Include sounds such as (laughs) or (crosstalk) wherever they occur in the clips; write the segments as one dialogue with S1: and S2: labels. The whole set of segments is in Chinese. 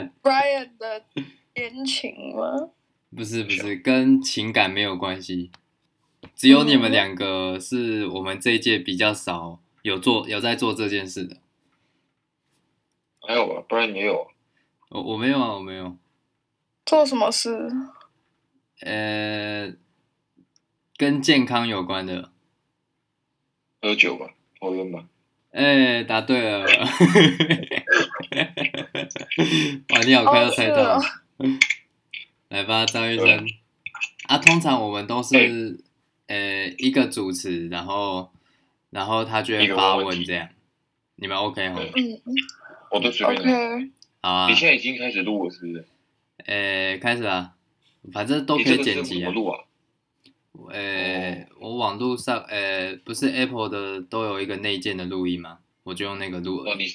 S1: 干。
S2: Brian 的恋情吗？
S1: 不是不是，跟情感没有关系。只有你们两个是我们这一届比较少有做有在做这件事的。
S3: 没有吧，不然也有。
S1: 我我没有啊，我没有。
S2: 做什么事？
S1: 呃，跟健康有关的。
S3: 喝酒吧，抽烟吧。
S1: 哎，答对了。(laughs) 哇，你好快要猜到。哦 (laughs) 来吧，张医生。啊，通常我们都是，呃、欸，一个主持，然后，然后他就会发问这样。你们 OK 哈？
S2: 嗯，
S3: 我都随便。
S2: OK。
S1: 好啊。
S3: 你现在已经开始录了，是不是？
S1: 呃、欸，开始啊，反正都可以剪辑啊。
S3: 录啊。
S1: 呃、欸，我网络上，呃、欸，不是 Apple 的都有一个内建的录音吗？我就用那个录。
S3: 哦，你，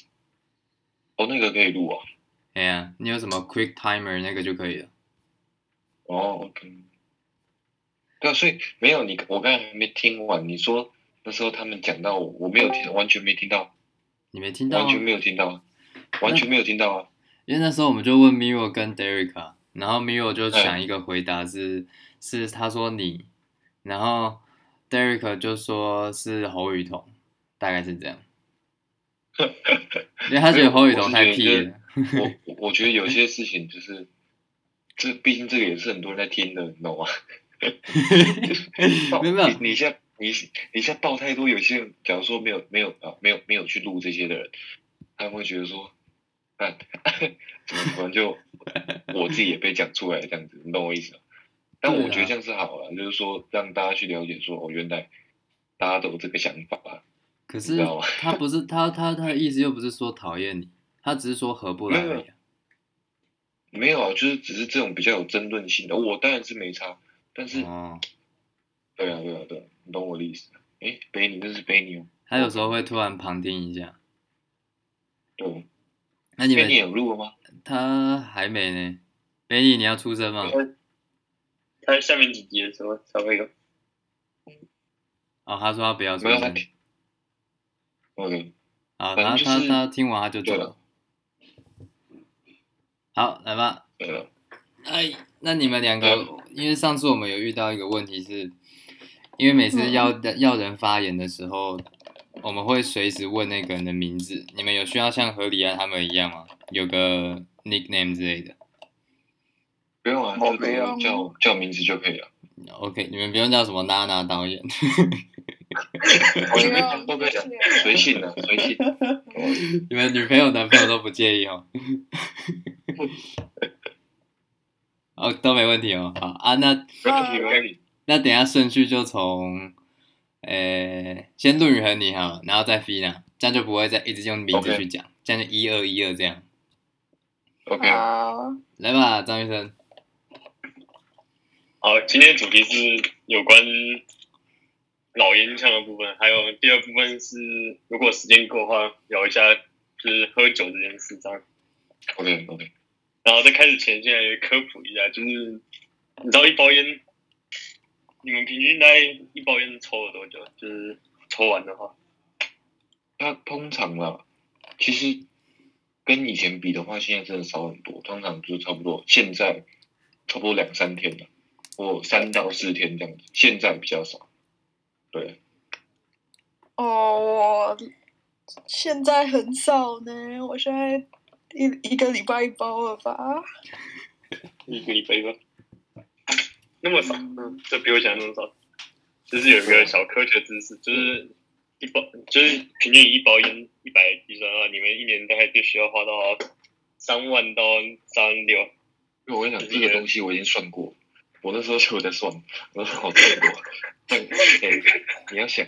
S3: 哦，那个可以录啊。
S1: 哎呀，你有什么 Quick Timer 那个就可以了。
S3: 哦，OK，对啊，所以没有你，我刚才还没听完。你说那时候他们讲到我，我没有听，完全没听到。
S1: 你没听到？
S3: 完全没有听到，完全没有听到啊！
S1: 因为那时候我们就问 Miro 跟 Derek 啊，然后 Miro 就想一个回答是、嗯、是他说你，然后 Derek 就说是侯雨桐，大概是这样。(laughs) 因为他觉得侯雨桐太屁了。
S3: 我 (laughs) 我觉得有些事情就是。这毕竟这个也是很多人在听的，你懂吗？(laughs)
S1: 没有
S3: 你现在你你现在报太多，有些人假如说没有没有啊没有没有去录这些的人，他们会觉得说，啊，(laughs) 怎么突然就我自己也被讲出来这样子，你懂我意思吗？但我觉得这样是好了，就是说让大家去了解说，哦，原来大家都有这个想法。
S1: 可是他不是他他他的意思又不是说讨厌你，他只是说合不来而已。
S3: 没有啊，就是只是这种比较有争论性的，我当然是没差，但是，哦、对啊，对啊，对啊，你懂我的意思？哎，贝尼，这是贝尼哦。
S1: 他有时候会突然旁听一下。
S3: 对。
S1: 那你们贝
S3: 尼有录了吗？
S1: 他还没呢。贝尼，你要出声吗？
S4: 他下面几集的时候才会有。
S1: 哦，他说他不要出
S3: 声。OK。
S1: 啊，他他他听完他就走了。好，来吧。哎，那你们两个，因为上次我们有遇到一个问题是，是因为每次要要人发言的时候，我们会随时问那个人的名字。你们有需要像何里安他们一样吗？有个 nickname 之类的？
S3: 不用啊，叫叫名字就可以了。
S1: OK，你们不用叫什么娜娜导演。(laughs)
S3: 我随便都可以讲，随性的，随性。(laughs)
S1: 你们女朋友、男朋友都不介意哦。(laughs) 哦，都没问题哦。好啊，那那等下顺序就从，呃、欸，先陆宇和你哈，然后再 Fina，这样就不会再一直用名字去讲.这样就一二一二这样。
S3: OK，
S2: 好，
S1: 来吧，张医生。
S4: 好，今天主题是有关老烟枪的部分，还有第二部分是如果时间够的话，聊一下就是喝酒这件事，这样。
S3: OK OK，
S4: 然后在开始前，先来科普一下，就是你知道一包烟，你们平均大概一包烟抽了多久？就是抽完的话，
S3: 它通常啊，其实跟以前比的话，现在真的少很多。通常就是差不多，现在差不多两三天了，或三到四天这样子。现在比较少，对。
S2: 哦，我现在很少呢，我现在。一一个礼拜一包了吧？
S4: 一个礼拜一包，那么少？嗯，这比我想象中少。就是有一个小科学知识，就是一包，就是平均一包烟一百计算的话，你们一年大概就需要花到三万到三万六。
S3: 因为我跟你讲，这个东西我已经算过，我那时候就在算，我说好算过。但哎，你要想，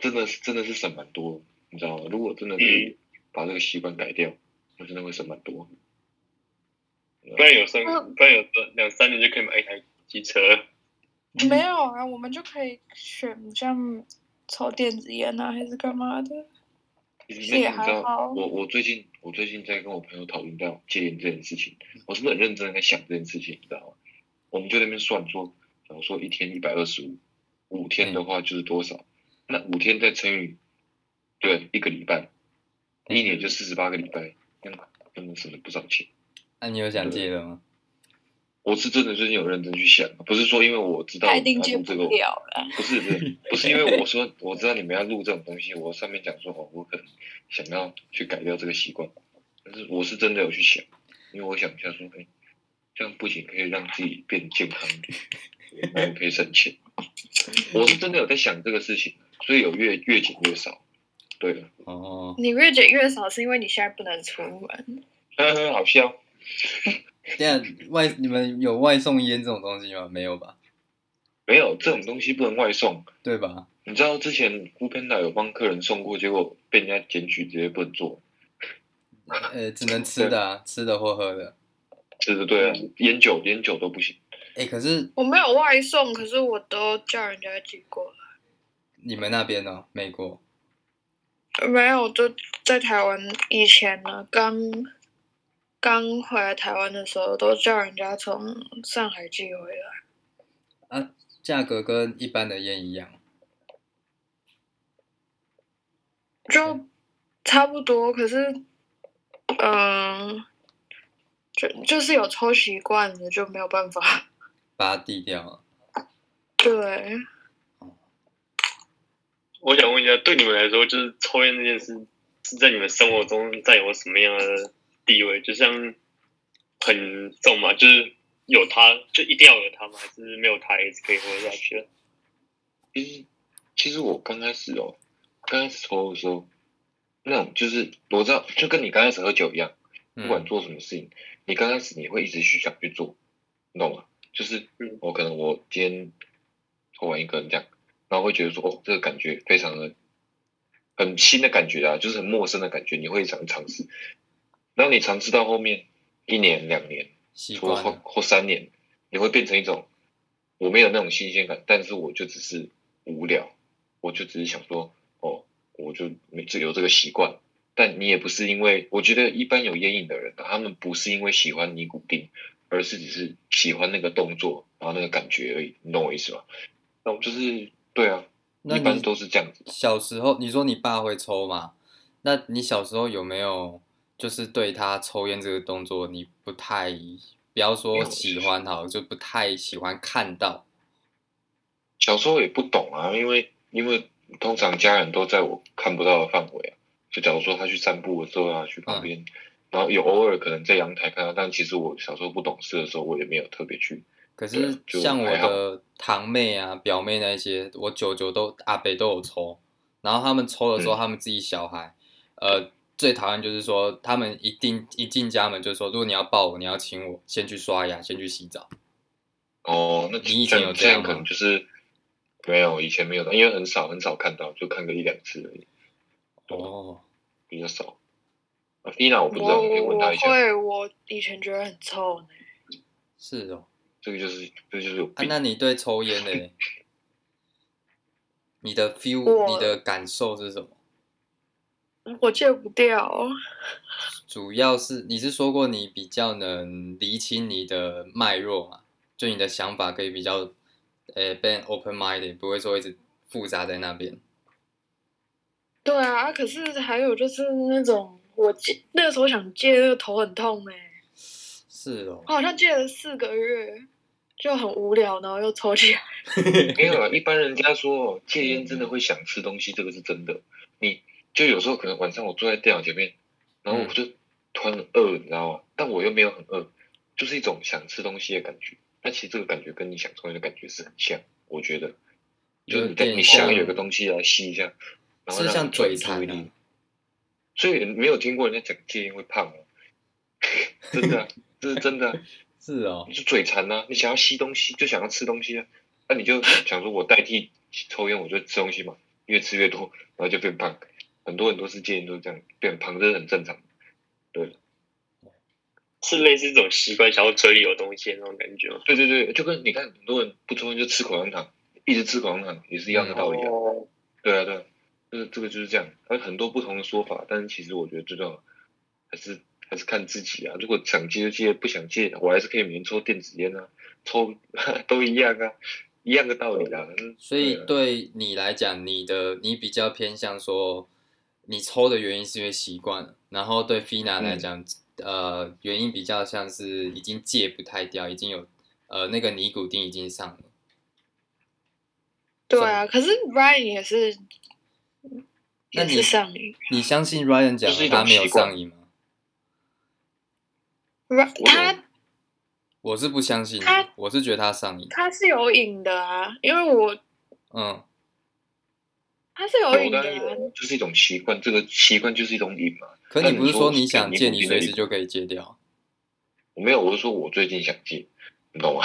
S3: 真的是真的是省蛮多，你知道吗？如果真的是把这个习惯改掉。我真的会省蛮多，
S4: 不然有三，不然有两三年就可以买一台机车。
S2: 没有啊，我们就可以选像抽电子烟啊，还是干嘛的？
S3: 其实也还好。我我最近我最近在跟我朋友讨论到戒烟这件事情，我是不是很认真在想这件事情？你知道吗？我们就在那边算说，假如说一天一百二十五，五天的话就是多少？那五天再乘以对一个礼拜，一年就四十八个礼拜。真的省了不少钱，
S1: 那、啊、你有想戒的吗？
S3: 我是真的最近有认真去想，不是说因为我知道
S2: 一定戒不了了，
S3: 不是不是不是因为我说我知道你们要录这种东西，我上面讲说哦，我可能想要去改掉这个习惯，但是我是真的有去想，因为我想一下说，哎，这样不仅可以让自己变健康一点，还可以省钱。我是真的有在想这个事情，所以有越越减越少。对的，
S1: 哦，
S2: 你越减越少是因为你现在不能出门，
S3: 呵呵，好笑。(laughs)
S1: 这样外你们有外送烟这种东西吗？没有吧？
S3: 没有这种东西不能外送，
S1: 对吧？
S3: 你知道之前 foodpanda 有帮客人送过，结果被人家检举，直接不能做。
S1: 呃，只能吃的啊，吃的或喝的。
S3: 吃的对啊，烟酒烟酒都不行。
S1: 哎，可是
S2: 我没有外送，可是我都叫人家寄过来。
S1: 你们那边呢？美国？
S2: 没有，就在台湾。以前呢，刚刚回来台湾的时候，都叫人家从上海寄回来。
S1: 啊，价格跟一般的烟一样？
S2: 就差不多，可是，嗯、呃，就就是有抽习惯的，就没有办法。
S1: 把它递掉了。
S2: 对。
S4: 我想问一下，对你们来说，就是抽烟这件事是在你们生活中占有什么样的地位？就像很重嘛，就是有它就一定要有它吗？还是没有它也是可以活下去的？
S3: 其实，其实我刚开始哦，刚开始抽的时候，那种就是我知道，就跟你刚开始喝酒一样，不管做什么事情，嗯、你刚开始你会一直去想去做，你懂吗？就是我可能我今天抽完一个人这样，然后会觉得说哦，这个感觉非常的很新的感觉啊，就是很陌生的感觉，你会想尝试。然后你尝试到后面一年两年，或或或三年，你会变成一种我没有那种新鲜感，但是我就只是无聊，我就只是想说哦，我就没只有这个习惯。但你也不是因为我觉得一般有烟瘾的人，他们不是因为喜欢尼古丁。而是只是喜欢那个动作，然后那个感觉而已，你懂我意思吗？那我就是对啊，一般都是这样子。
S1: 小时候你说你爸会抽吗？那你小时候有没有就是对他抽烟这个动作，你不太不要说喜欢好，就不太喜欢看到？
S3: 小时候也不懂啊，因为因为通常家人都在我看不到的范围啊，就假如说他去散步的时候啊，去旁边。嗯然后有偶尔可能在阳台看到，但其实我小时候不懂事的时候，我也没有特别去。
S1: 可是像我的堂妹啊、表妹那些，我舅舅都阿北都有抽。然后他们抽的时候，他们自己小孩，嗯、呃，最讨厌就是说，他们一定一进家门就说，如果你要抱我，你要亲我，先去刷牙，先去洗澡。
S3: 哦，那你以前有这样可能就是没有，以前没有的，因为很少很少看到，就看个一两次而已。
S1: 哦，
S3: 比较少。伊娜，我不知道，你可以问他一下。
S2: 我会，我以前觉得很臭呢。
S1: 是哦，
S3: 这个就是，这个就是有。
S1: 啊，那你对抽烟呢？(laughs) 你的 feel，
S2: 我
S1: 你的感受是什么？
S2: 我戒不掉。
S1: 主要是你是说过你比较能厘清你的脉络嘛？就你的想法可以比较，呃，变 open minded，不会说一直复杂在那边。
S2: 对啊，可是还有就是那种。我戒那个时候想戒，那个头很痛哎、欸。
S1: 是哦。
S2: 我好像戒了四个月，就很无聊，然后又抽起来。
S3: 没有啊，一般人家说戒烟真的会想吃东西，这个是真的。你就有时候可能晚上我坐在电脑前面，然后我就突然很饿，你知道吗？但我又没有很饿，就是一种想吃东西的感觉。那其实这个感觉跟你想抽烟的感觉是很像，我觉得。就是你在你想有个东西来吸一下，然后让
S1: 像嘴馋、啊。
S3: 所以没有听过人家讲戒烟会胖哦，(laughs) 真的、啊，这是真的、啊，(laughs)
S1: 是哦，
S3: 你就嘴馋呐，你想要吸东西，就想要吃东西啊，那、啊、你就想说我代替抽烟，我就吃东西嘛，越吃越多，然后就变胖。很多很多次戒烟都是这样，变胖这是很正常。对，
S4: 是类似这种习惯，想要嘴里有东西的那种感觉。
S3: 对对对，就跟你看很多人不抽烟就吃口香糖，一直吃口香糖也是一样的道理啊。哦、对啊，对啊。这个这个就是这样，有很多不同的说法，但是其实我觉得最重要还是还是看自己啊。如果想戒就戒，不想戒，我还是可以每天抽电子烟啊，抽 (laughs) 都一样啊，一样的道理啊。
S1: 所以对你来讲，你的你比较偏向说，你抽的原因是因为习惯，然后对 Fina 来讲，呃原因比较像是已经戒不太掉，已经有呃那个尼古丁已经上了。
S2: 对啊，可是 Ryan 也是，
S1: 那你
S2: 是上瘾。
S1: 你相信 Ryan 讲的他没有上瘾
S2: 吗
S3: 我
S2: 他
S1: 我是不相信
S2: 他，
S1: 我是觉得他上瘾。
S2: 他是有瘾的啊，因为我
S1: 嗯，
S2: 他是有
S3: 我
S2: 瘾的。
S3: 就是一种习惯，这个习惯就是一种瘾嘛。
S1: 可你不是说你想戒，
S3: 你
S1: 随时就可以戒掉？
S3: 我没有，我是说我最近想戒，你懂吗？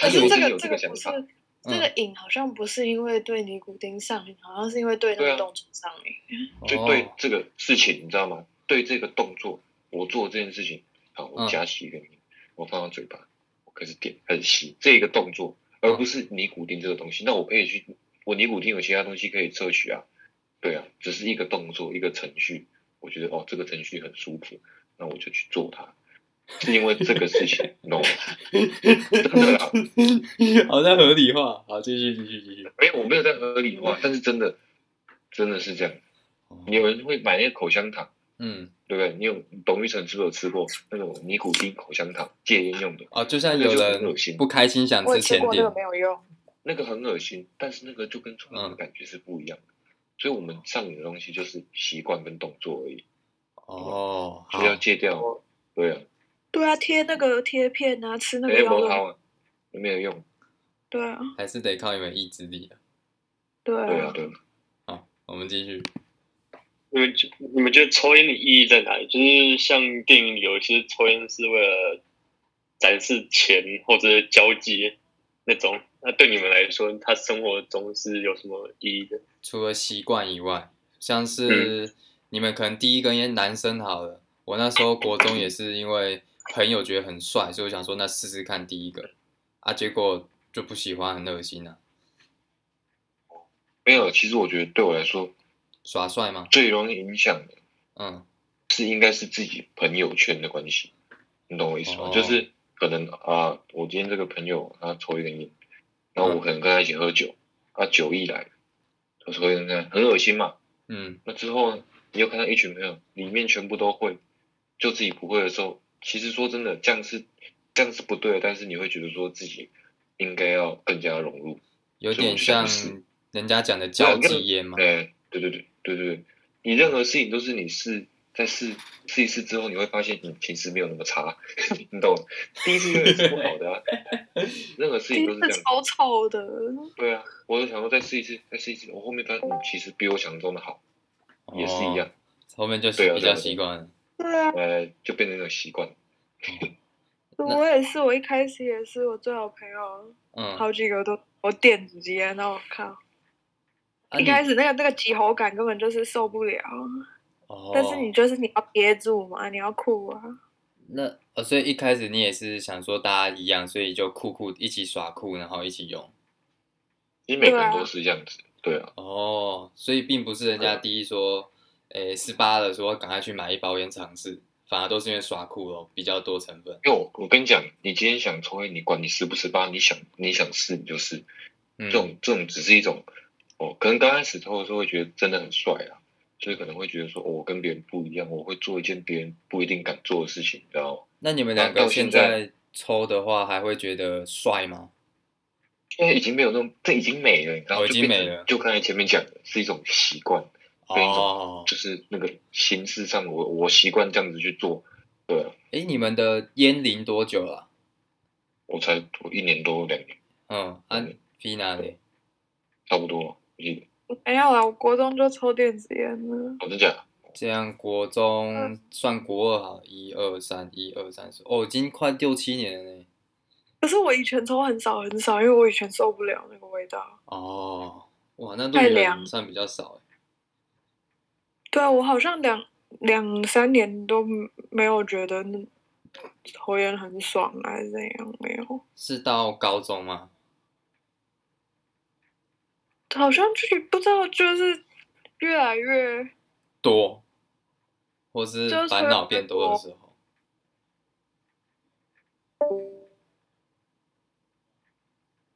S2: 可是 (laughs)
S3: 我最近有
S2: 这个这个
S3: 个想法，
S2: 不是这
S1: 嗯
S2: 个瘾，好像不是因为对尼古丁上瘾，好像是因为对那个动作上瘾。(laughs)
S3: 就对
S1: 哦
S3: 这个事情，你知道吗？对这个动作，我做这件事情，好，我
S1: 嗯
S3: 夹起一个烟，我放到嘴巴，我开始点，开始吸这个动作，而不是尼古丁这个东西。那我可以去，我尼古丁有其他东西可以摄取啊，对啊，只是一个动作，一个程序，我觉得哦，这个程序很舒服，那我就去做它，是因为这个事情，你懂吗？(laughs) 真的啦，
S1: 好像合理化。好，继续继续继续。
S3: 没有，我没有在合理化，但是真的，真的是这样。有人会买那个口香糖。
S1: 嗯，
S3: 对不对？你有董玉成是不是有吃过那种尼古丁口香糖戒烟用的？
S1: 哦，就像有人
S3: 恶心
S1: 不开心想吃甜点
S2: 也吃过那个，没有用。
S3: 那个很恶心，但是那个就跟冲浪的感觉是不一样的。所以我们上瘾的东西就是习惯跟动作而已，
S1: 哦，好
S3: 所以要戒掉。对啊，
S2: 对啊，贴那个贴片啊，吃那个
S3: 哎，
S2: 药都
S3: 磨好啊，有没有用？
S2: 对啊，
S1: 还是得靠你们意志力啊。
S2: 对
S3: 对啊，
S2: 啊。
S3: 对啊。
S1: 好，我们继续。
S4: 你们觉你们觉得抽烟的意义在哪里？就是像电影里有一些抽烟是为了展示钱或者交际那种，那对你们来说，他生活中是有什么意义的？
S1: 除了习惯以外，像是你们可能第一根烟，男生好了，我那时候国中也是因为朋友觉得很帅，所以我想说那试试看第一个啊，结果就不喜欢，很恶心啊。
S3: 没有，其实我觉得对我来说
S1: 耍帅吗？
S3: 最容易影响的
S1: 嗯，
S3: 是应该是自己朋友圈的关系，你懂我意思吗？
S1: 哦
S3: 就是可能啊，我今天这个朋友他抽一根烟，然后我可能跟他一起喝酒，啊酒意来，他抽一根烟很恶心嘛。
S1: 嗯，
S3: 那之后呢，你又看到一群朋友里面全部都会，就自己不会的时候，其实说真的，这样是这样是不对的，但是你会觉得说自己应该要更加融入。
S1: 有点像人家讲的交际烟嘛。
S3: 对对对对对对对，你任何事情都是你试在试试一试之后，你会发现你其实没有那么差，(laughs) 你懂？第一次永远是不好的啊，(laughs) 任何事情都是这样。
S2: 超吵的。
S3: 对啊，我就想说再试一次，再试一次，我后面发现你，其实比我想象中的好，也是一样
S1: 哦，，后面就
S3: 对啊
S1: 比较习惯了。
S2: 对啊，
S3: 呃，就变成一种习
S1: 惯。
S2: 我也是，我一开始也是，我最好朋友
S1: 嗯，
S2: 好几个都我电子烟，然后我靠，
S1: 啊。
S2: 一开始那个那个急喉感根本就是受不了，
S1: 哦，
S2: 但是你就是你要憋住嘛，你要酷啊，
S1: 那呃，所以一开始你也是想说大家一样，所以就酷酷一起耍酷，然后一起用。
S3: 其实每个人都是这样子，对啊，
S1: 哦，所以并不是人家第一说，诶十八了说赶快去买一包烟尝试，反而都是因为耍酷咯，比较多成分。
S3: 因为我我跟你讲，你今天想抽烟，你管你十不十八，你想你想试你就试，
S1: 嗯
S3: 这种这种只是一种，哦，可能刚开始抽的时候会觉得真的很帅啊，所以可能会觉得说，哦，我跟别人不一样，我会做一件别人不一定敢做的事情，你知道吗？
S1: 那你们两
S3: 个
S1: 现
S3: 现在
S1: 在抽的话，还会觉得帅吗？
S3: 因为已经没有那种，这已经没了，然后？
S1: 哦已经
S3: 就变成
S1: 没了
S3: 就刚才前面讲的，是一种习惯，
S1: 哦，
S3: 就是那个形式上我，我我习惯这样子去做，对啊，
S1: 诶，你们的烟龄多久了啊？
S3: 我才我一年多两年，
S1: 嗯，啊
S3: 嗯
S1: ，Fina 嘞？
S3: 差不多，我记得，
S2: 没有啊，我国中就抽电子烟了，
S3: 我真假的？
S1: 这样国中算国二好，一二三，一二三四，哦，已经快六七年了呢。
S2: 可是我以前抽很少很少，因为我以前受不了那个味道。
S1: 哦，哇，那对
S2: 太凉
S1: 人算比较少哎。
S2: 对啊，我好像两两三年都没有觉得那抽烟很爽啊还是怎样，没有。
S1: 是到高中吗？
S2: 好像就是不知道，就是越来越
S1: 多，或是烦恼变多的时候。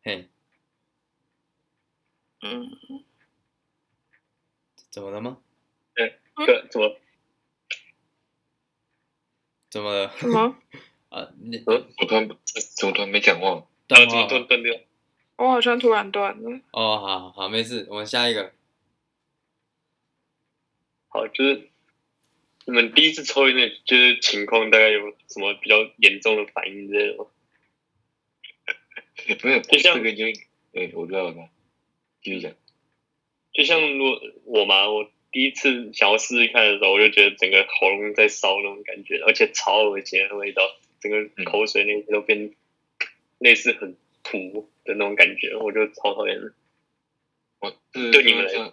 S1: 嘿，
S2: 嗯，
S1: 怎么了吗？
S4: 对，怎么？
S1: 怎么了？
S2: 什么？(laughs)
S1: 啊，你
S3: 呃，我突然怎么突然没讲话？
S4: 然后怎
S1: 么断
S4: 断断掉？
S2: 我好像突然断了。
S1: 哦，好好没事，我们下一个。
S4: 好，就是你们第一次抽烟的，就是情况大概有什么比较严重的反应之类的吗？(laughs)
S3: 没有，
S4: 就像
S3: 这个就，对，我知道了，继续讲。
S4: 就像我我嘛，我第一次想要试试看的时候，我就觉得整个喉咙在烧那种感觉，而且超恶心的味道，整个口水那些都变类似很土的那种感觉，我就超讨厌的。
S3: 我这对
S4: 你们来说，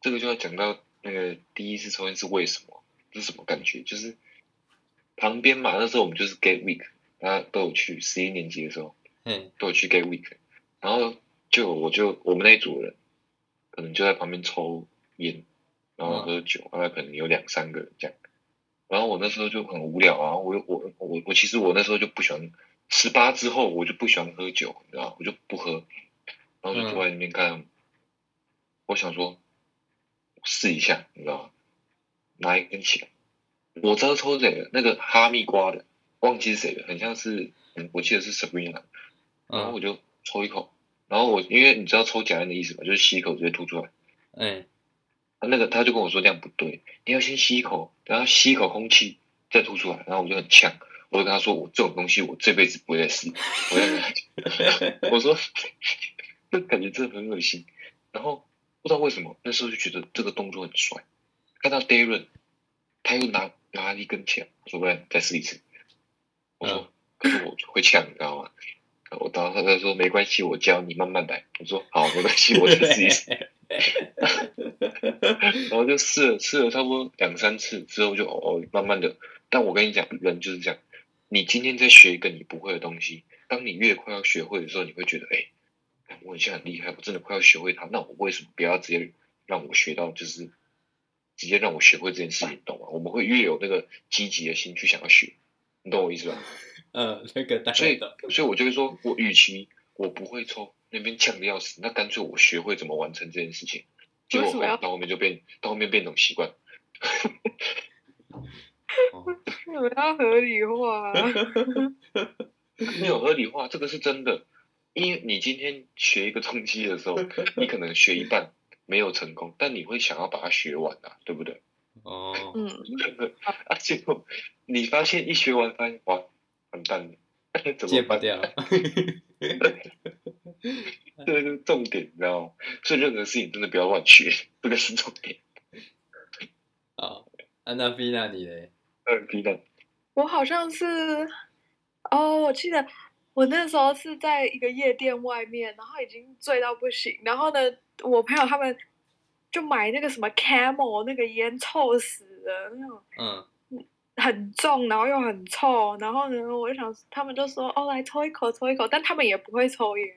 S3: 这个就要讲到那个第一次抽烟是为什么？是什么感觉？就是旁边嘛，那时候我们就是 Get Week，大家都有去，十一年级的时候
S1: 嗯
S3: 都有去 Get Week，然后就我就我们那一组人，可能就在旁边抽烟，然后喝酒，大概可能有两三个人这样。然后我那时候就很无聊啊，我我我我其实我那时候就不喜欢，十八之后我就不喜欢喝酒，你知道，我就不喝，然后就坐在那边看。我想说，试一下，你知道吗？拿一根起来，我知道抽谁的，那个哈密瓜的，忘记是谁的，很像是，嗯，我记得是 Sabrina，然后我
S1: 嗯
S3: 就抽一口，然后我因为你知道抽假烟的意思吗？就是吸一口直接吐出来。那个他就跟我说这样不对，你要先吸一口，然后吸一口空气再吐出来，然后我就很呛，我就跟他说我这种东西我这辈子不会再试，我要 (laughs) 我说 (laughs) 这感觉真的很恶心，然后不知道为什么那时候就觉得这个动作很帅，看到 Darren 他又拿拿一根枪，说不然再试一次，我说、
S1: 嗯
S3: 可是我会呛，你知道吗？我当时他说没关系，我教你慢慢来。我说好，没关系，我再试一次。(laughs) (laughs) 然后就试了试了差不多两三次之后就哦哦慢慢的，但我跟你讲，人就是这样，你今天在学一个你不会的东西，当你越快要学会的时候，你会觉得哎，我很像很厉害，我真的快要学会它，那我为什么不要直接让我学到，就是直接让我学会这件事情，懂吗？我们会越有那个积极的心去想要学，你懂我意思吧？
S1: 嗯，那个
S3: 所以。所以我就会说，我与其我不会抽，那边呛的要死，那干脆我学会怎么完成这件事情。结果
S2: 为什么要
S3: 到后面就变，到后面变成习惯。
S1: 哦
S2: 你们要合理化、啊。
S3: 没有合理化，这个是真的。因为你今天学一个东西的时候，(laughs) 你可能学一半没有成功，但你会想要把它学完啊，对不对？
S1: 哦，
S2: 嗯，(laughs)
S3: 啊，结果你发现一学完，发现哇，完蛋了，(laughs) 怎么办？
S1: 戒不掉。(laughs)
S3: 这个是重点，你知道吗？所以任何事情真的不要乱学，(laughs) 这个是重点。
S1: 好，安娜菲娜你嘞？
S3: 嗯，皮蛋，
S2: 我好像是，哦，我记得我那时候是在一个夜店外面，然后已经醉到不行，然后呢，我朋友他们就买那个什么 Camel 那个烟，臭死了那种。
S1: 嗯，
S2: 很重，然后又很臭，然后呢，我就想，他们就说，哦，来抽一口，抽一口，但他们也不会抽烟。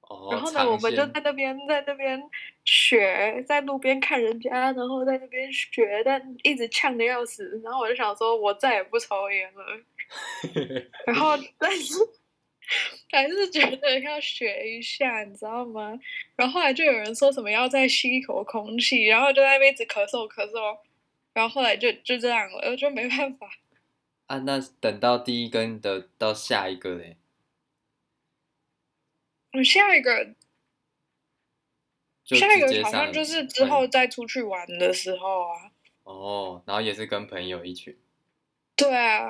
S1: 哦，
S2: 然后呢，我们就在那边，在那边学，在路边看人家，然后在那边学，但一直呛的要死。然后我就想说，我再也不抽烟了。然后，(laughs) 但是还是觉得要学一下，你知道吗？然后后来就有人说什么要再吸一口空气，然后就在那边一直咳嗽咳嗽。然后后来就就这样了，我就没办法。
S1: 啊，那等到第一根的到下一个嘞，
S2: 我下一个
S1: 就
S2: 下一个好像就是之后再出去玩的时候啊。
S1: 哦，然后也是跟朋友一群。
S2: 对啊，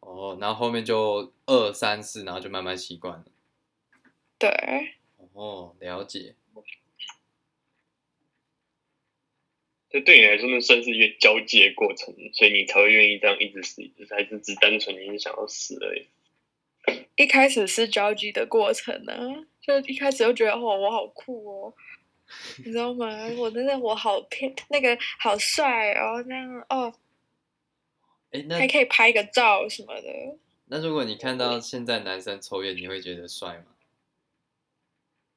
S1: 哦，然后后面就二三四，然后就慢慢习惯了。
S2: 对，
S1: 哦，了解。
S4: 这对你来说，那算是一个交接的过程，所以你才会愿意这样一直死，一直，还是只单纯你是想要死而已？
S2: 一开始是交际的过程呢、啊，就一开始就觉得哦，我好酷哦，你知道吗？我真的我好偏，那个好帅哦，那样哦，
S1: 哎，那
S2: 还可以拍个照什么的。
S1: 那如果你看到现在男生抽烟，你会觉得帅吗？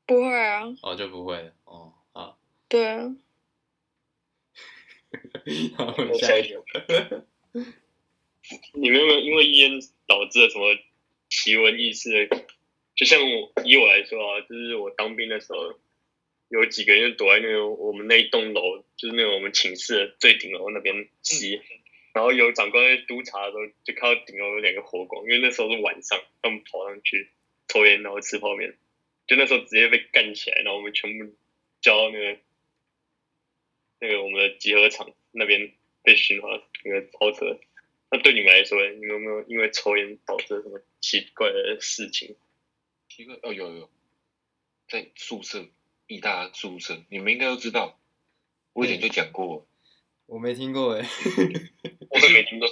S2: 不会啊，
S1: 哦，就不会了。哦，啊，
S2: 对啊，
S1: 好，我们下一个。
S4: 你们有没有因为烟导致了什么奇闻异事的？就像我以我来说啊，就是我当兵的时候，有几个人就躲在那个我们那一栋楼，就是那个我们寝室的最顶楼那边吸，然后有长官在督察的时候，就看到顶楼有两个火光，因为那时候是晚上，他们跑上去抽烟，然后吃泡面，就那时候直接被干起来，然后我们全部叫到那个那个我们的集合场那边被训话那个超车。那对你们来说，你们有没有因为抽烟导致什么奇怪的事情？
S3: 奇怪哦，有有，在宿舍，义大宿舍，你们应该都知道，我以前就讲过。(laughs)
S1: 我没听过哎，(laughs)
S4: 我也没听过。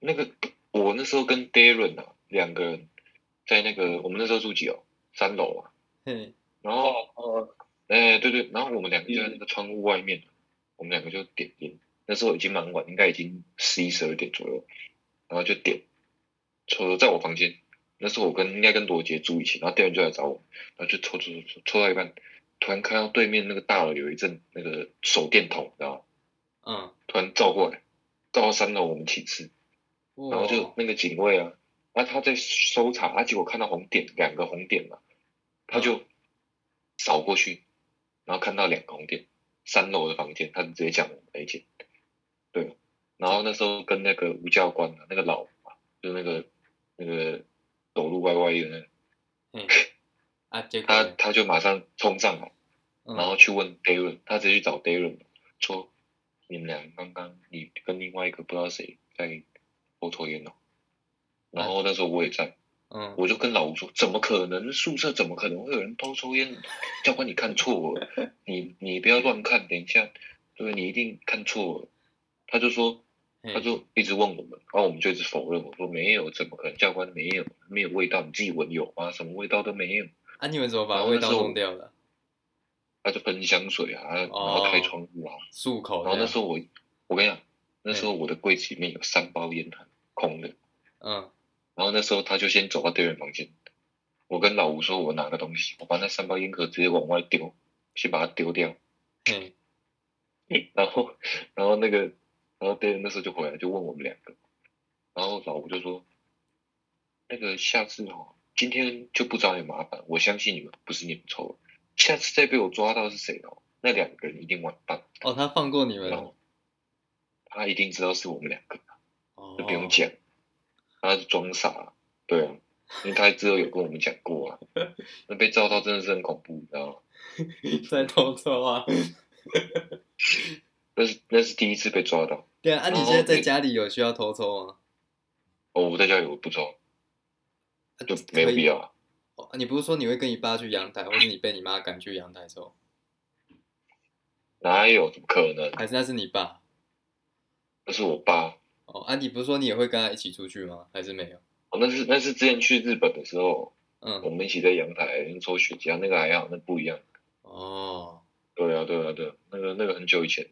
S3: 那个我那时候跟 Darren 啊两个人在那个我们那时候住几楼？三楼啊。
S1: 嗯。
S3: 然后哦，哎对对，然后我们两个就在那个窗户外面，我们两个就点烟。那时候已经蛮晚，应该已经十一十二点左右，然后就点，抽在我房间。那时候我跟应该跟罗杰住一起，然后 Darren 就来找我，然后就抽抽抽抽，抽到一半，突然看到对面那个大楼有一阵那个手电筒，你知道吗？
S1: 嗯，
S3: 突然照过来，照到三楼我们寝室，然后就那个警卫啊，那他在搜查，他结果看到红点，两个红点嘛，他就扫过去，然后看到两个红点，三楼的房间，他就直接讲我们那间，对，然后那时候跟那个吴教官啊，那个老嘛，就那个那个走路歪歪的那个，
S1: 嗯，(laughs) 啊，
S3: 他他就马上冲上来，然后去问 Darren，他直接去找 Darren 说。你们俩刚刚你跟另外一个不知道谁在偷抽烟哦，然后那时候我也在，
S1: 嗯，
S3: 我就跟老吴说，怎么可能宿舍怎么可能会有人偷抽烟？(laughs) 教官你看错了，你你不要乱看，等一下，对，你一定看错了。他就说，他就一直问我们，然后我们就一直否认，我说没有，怎么可能？教官没有，没有味道，你自己闻有吗？什么味道都没有。
S1: 啊，你们怎么把味道弄掉了？
S3: 他就喷香水啊，然后开窗户啊，
S1: 漱口。
S3: 然后那时候我，我跟你讲，那时候我的柜子里面有三包烟盒，空的。
S1: 嗯。
S3: 然后那时候他就先走到对面房间，我跟老吴说，我拿个东西，我把那三包烟壳直接往外丢，先把它丢掉。
S1: 嗯。(laughs)
S3: 然后，然后那个，然后对面那时候就回来，就问我们两个。然后老吴就说：“那个下次哦，今天就不找你麻烦，我相信你们不是你们抽的。”下次再被我抓到是谁哦？那两个人一定完蛋
S1: 哦。他放过你们了，
S3: 他一定知道是我们两个，
S1: 哦，
S3: 就不用讲，他是装傻，对啊，因为他之后有跟我们讲过啊。那被照到真的是很恐怖，你知道吗？
S1: 在偷抽啊！(laughs)
S3: 那是那是第一次被抓到。
S1: 对啊，啊，你现在在家里有需要偷抽吗？
S3: 哦，我在家里我不抽，就没有必要啊。
S1: 哦，你不是说你会跟你爸去阳台，或是你被你妈赶去阳台抽？
S3: 哪有？怎么可能？
S1: 还是那是你爸？
S3: 那是我爸。
S1: 哦，啊，你不是说你也会跟他一起出去吗？还是没有？
S3: 哦，那是那是之前去日本的时候，
S1: 嗯，
S3: 我们一起在阳台抽雪茄，那个还好，那不一样。
S1: 哦，
S3: 对啊，对啊，对啊，那个那个很久以前，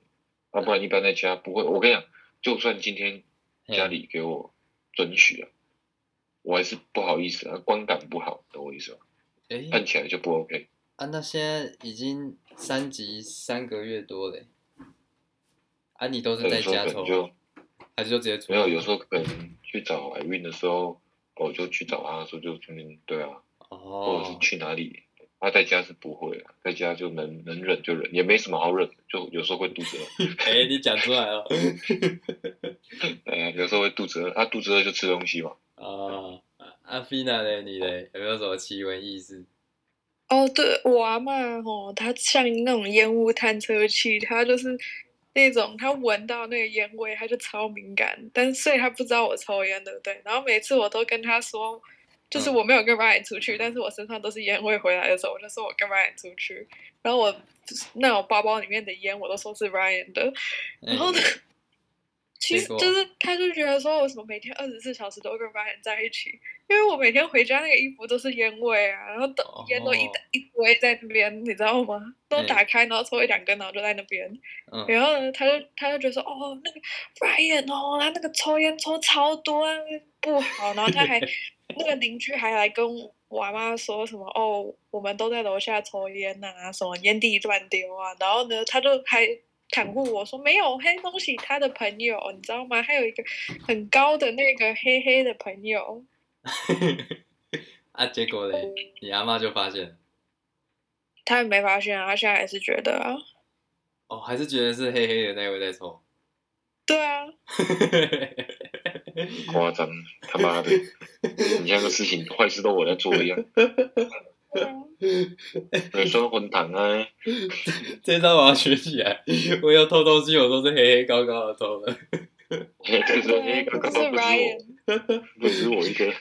S3: 要、啊、不然一般在家不会。我跟你讲，就算今天家里给我准许啊。我还是不好意思啊，观感不好，懂我意思吗？看起来就不 OK。
S1: 啊，那现在已经三级三个月多嘞。啊，你都是在家抽，就还是就直接抽？
S3: 没有，有时候可能去找怀孕的时候，我就去找他的时候就顺便对啊，
S1: 哦，
S3: 或者是去哪里。他、啊、在家是不会的，在家就能能忍就忍，也没什么好忍，就有时候会肚子饿。(laughs)
S1: 哎、欸，你讲出来了。(laughs)
S3: 哎，有时候会肚子饿，他、啊、肚子饿就吃东西嘛。
S1: 哦，阿菲娜嘞，你嘞，有没有什么奇闻异事？
S2: 哦，对，我阿嬷哦，她像那种烟雾探测器，她就是那种，他闻到那个烟味，他就超敏感。但是所以他不知道我抽烟，对不对？然后每次我都跟他说，就是我没有跟 Ryan 出去，嗯、但是我身上都是烟味。回来的时候，我就说我跟 Ryan 出去，然后我那种包包里面的烟，我都说是 Ryan 的。然后呢？欸其实就是，他就觉得说，我什么每天二十四小时都跟白人在一起？因为我每天回家那个衣服都是烟味啊，然后都烟都一一堆在那边，你知道吗？都打开，然后抽一两根，然后就在那边。嗯、然后呢，他就他就觉得说，哦，那个 Ryan 哦，他那个抽烟抽超多，不好。然后他还 (laughs) 那个邻居还来跟我妈说什么，哦，我们都在楼下抽烟呐、啊，什么烟蒂乱丢啊。然后呢，他就还。袒护我说没有黑东西，他的朋友你知道吗？还有一个很高的那个黑黑的朋友。(laughs)
S1: 啊，结果嘞，你阿妈就发现，
S2: 他没发现啊，他现在还是觉得啊。
S1: 哦，还是觉得是黑黑的那位在抽。
S2: 对啊，(laughs)
S3: 夸张，他妈的，你像个事情坏事都我在做一样。(laughs) 你说混糖啊？
S1: 这招我要学起来。我要偷东西，我都是黑黑高高的偷的。
S3: 就是黑高高都不是我，不是我一个。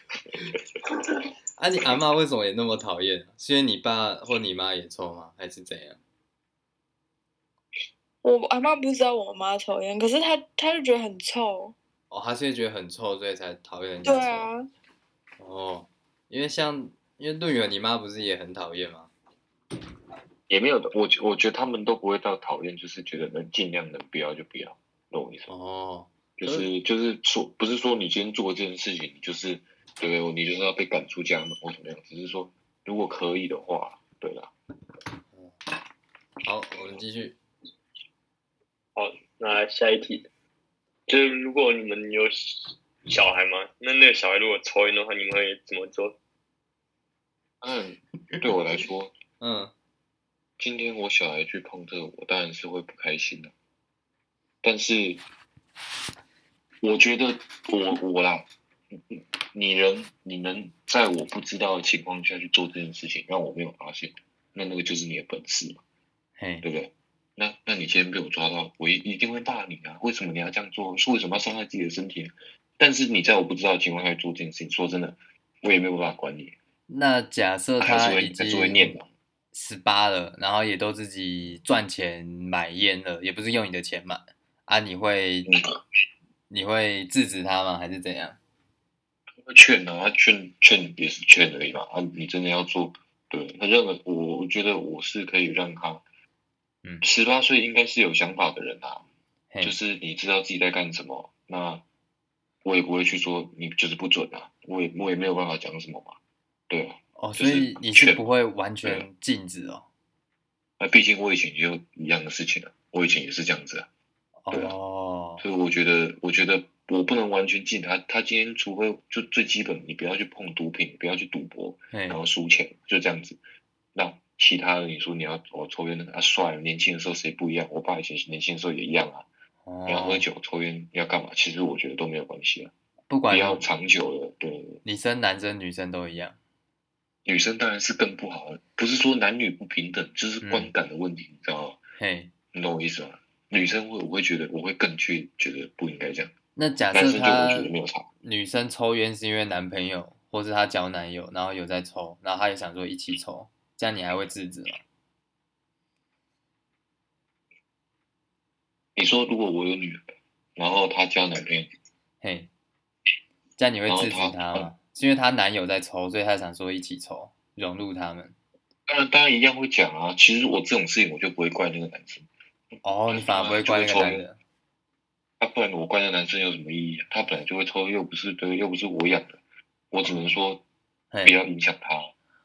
S1: 啊，你阿妈为什么也那么讨厌？是因为你爸或你妈也抽吗？还是怎样？
S2: 我阿妈不知道我妈抽烟，可是她她就觉得很臭。
S1: 哦，她是觉得很臭，所以才讨厌人家抽。
S2: 对啊。
S1: 哦，因为像因为论远，你妈不是也很讨厌吗？
S3: 也没有的，我我觉得他们都不会到讨厌，就是觉得能尽量能不要就不要，懂我意思吗？
S1: 哦，
S3: 就是就是说，不是说你今天做这件事情，就是对不对？你就是要被赶出家门或怎么样，只是说如果可以的话，对啦。
S1: 好，我们继续。
S4: 好，那下一题，就是如果你们有小孩吗？那那个小孩如果抽烟的话，你们会怎么做？
S3: 嗯，对我来说，(laughs)
S1: 嗯，
S3: 今天我小孩去碰这个，我当然是会不开心的。但是，我觉得我我啦，你能你能在我不知道的情况下去做这件事情，让我没有发现，那那个就是你的本事嘛，
S1: 嘿，
S3: 对不对？那那你今天被我抓到，我一一定会骂你啊！为什么你要这样做？是为什么要伤害自己的身体？但是你在我不知道的情况下做这件事情，说真的，我也没有办法管你。
S1: 那假设他已经十八了，
S3: 啊、
S1: 然后也都自己赚钱买烟了，也不是用你的钱买啊？你会、嗯、你会制止他吗？还是怎样？
S3: 劝啊，劝劝也是劝而已嘛。啊，你真的要做，对他认为我，我觉得我是可以让他。嗯，十八岁应该是有想法的人啊，就是你知道自己在干什么，那我也不会去说你就是不准啊，我也我也没有办法讲什么嘛，对啊。
S1: 哦，所以你是不会完全禁止哦？
S3: 那毕竟我以前也有一样的事情啊，我以前也是这样子啊，对啊。哦。所以我觉得，我觉得我不能完全禁他，他今天除非就最基本，你不要去碰毒品，不要去赌博，然后输钱，就这样子。那。其他的，你说你要我抽烟的啊，帅，年轻的时候谁不一样？我爸以前年轻的时候也一样啊。哦、你要喝酒、抽烟，要干嘛？其实我觉得都没有关系啊。
S1: 不管
S3: 要长久的，对。
S1: 你生男生女生都一样。
S3: 女生当然是更不好，不是说男女不平等，就是观感的问题，嗯、你知道吗？
S1: 嘿，
S3: 你懂我意思吗？女生会，我会觉得，我会更去觉得不应该这样。
S1: 那假设他女生抽烟是因为男朋友，或是她交男友，然后有在抽，然后她也想说一起抽。这样你还会制止吗？
S3: 你说如果我有女儿，然后她交男朋友，
S1: 嘿，这样你会制止她吗？是因为她男友在抽，所以她想说一起抽，融入他们。
S3: 当然，当然一样会讲啊。其实我这种事情我就不会怪那个男生。
S1: 哦，你反而不会怪那个男的。
S3: 他不然我怪那个男生有什么意义？他本来就会抽，又不是对，又不是我养的，我只能说不要影响他。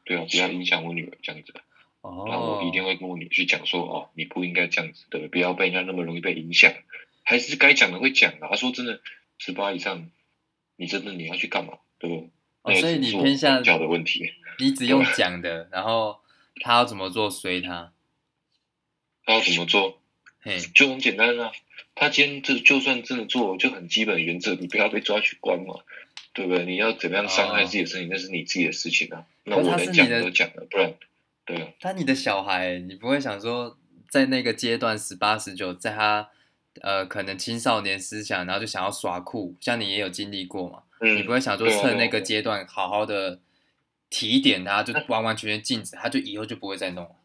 S3: 对啊，不要影响我女儿这样子。哦。然后我一定会跟我女儿去讲说，哦，你不应该这样子对，不要被人家那么容易被影响。还是该讲的会讲的。他说真的，十八以上，你真的你要去干嘛？对不对？
S1: 哦，所以你偏向
S3: 教的问题。(laughs)
S1: 你只用讲的，然后他要怎么做随他。(laughs)
S3: 他要怎么做？嘿，就很简单啊。他今天这就算真的做，就很基本的原则，你不要被抓去关嘛。对不对？你要怎么样伤害自己的身体，那是你自己的事情啊。那我能讲都讲了，不然，对啊。
S1: 他你的小孩，你不会想说，在那个阶段十八十九，在他呃可能青少年思想，然后就想要耍酷，像你也有经历过嘛？嗯。你不会想说趁那个阶段好好的提点他，就完完全全禁止，他就以后就不会再弄了。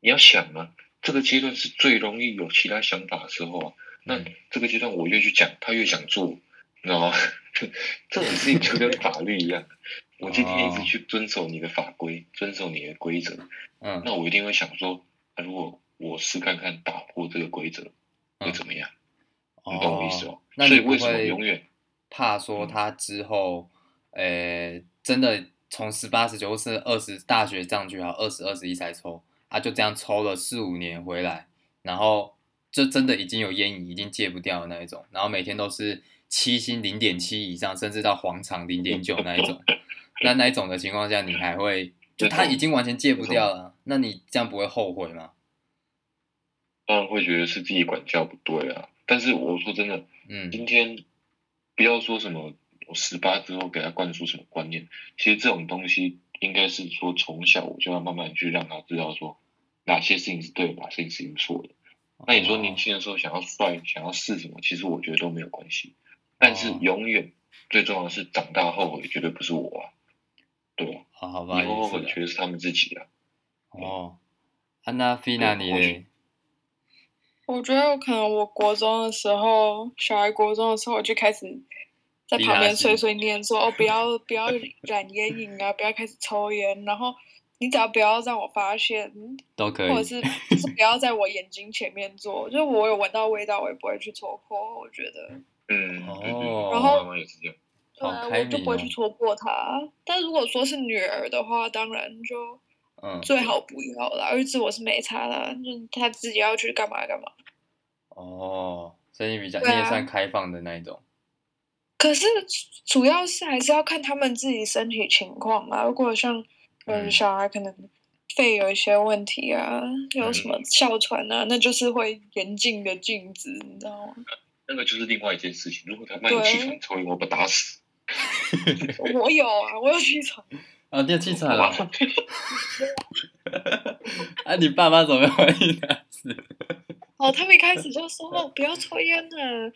S3: 你要想啊，这个阶段是最容易有其他想法的时候啊。那这个阶段我越去讲，他越想做。你知道吗？(laughs) 这种事情就跟法律一样，我今天一直去遵守你的法规，遵守你的规则，嗯，那我一定会想说，啊、如果我试看看打破这个规则会怎么样？嗯、你懂我意思哦？所以为什么永远
S1: 怕说他之后，呃、欸，真的从十八十九或是二十大学上去，好二十二十一才抽，他就这样抽了四五年回来，然后就真的已经有烟瘾，已经戒不掉的那一种，然后每天都是。七星零点七以上，甚至到黄场零点九那一种，(laughs) 那那一种的情况下，你还会就他已经完全戒不掉了，那你这样不会后悔吗？
S3: 当然会觉得是自己管教不对啊，但是我说真的，
S1: 嗯，
S3: 今天不要说什么我十八之后给他灌输什么观念，其实这种东西应该是说从小我就要慢慢去让他知道说哪些事情是对的，哪些事情是错的。那你说年轻的时候想要帅，想要试什么，其实我觉得都没有关系。但是永远最重要的是长大后悔，绝对不是我啊，对吧？
S1: 好好吧，
S3: 以后后悔绝对是他们自己啊。
S1: 哦，安娜菲娜，你嘞？
S2: 我觉得可能我国中的时候，小孩国中的时候，我就开始在旁边碎碎念说：“哦，不要不要染烟瘾啊，不要开始抽烟，然后你只要不要让我发现，
S1: 都可以，
S2: 或者是就是不要在我眼睛前面做，就是我有闻到味道，我也不会去戳破。我觉得，
S3: 嗯，
S1: 哦，
S2: 然
S3: 后
S2: 对啊，我就不会去戳破他。但如果说是女儿的话，当然就。”
S1: 嗯，
S2: 最好不要啦，儿子我是没差啦，就他自己要去干嘛干嘛。
S1: 哦，所以你比较、啊、你也算开放的那一种。
S2: 可是主要是还是要看他们自己身体情况啊。如果像嗯小孩可能肺有一些问题啊，嗯、有什么哮喘啊，那就是会严禁的禁止，你知道吗？
S3: 那个就是另外一件事情。如果他万一气喘抽烟，我不打死。(laughs)
S2: 我有啊，我有气喘。
S1: 啊，电气喘了！(laughs) 啊，你爸妈怎么会意他是？
S2: 哦，他们一开始就说：“哦，不要抽烟啊。”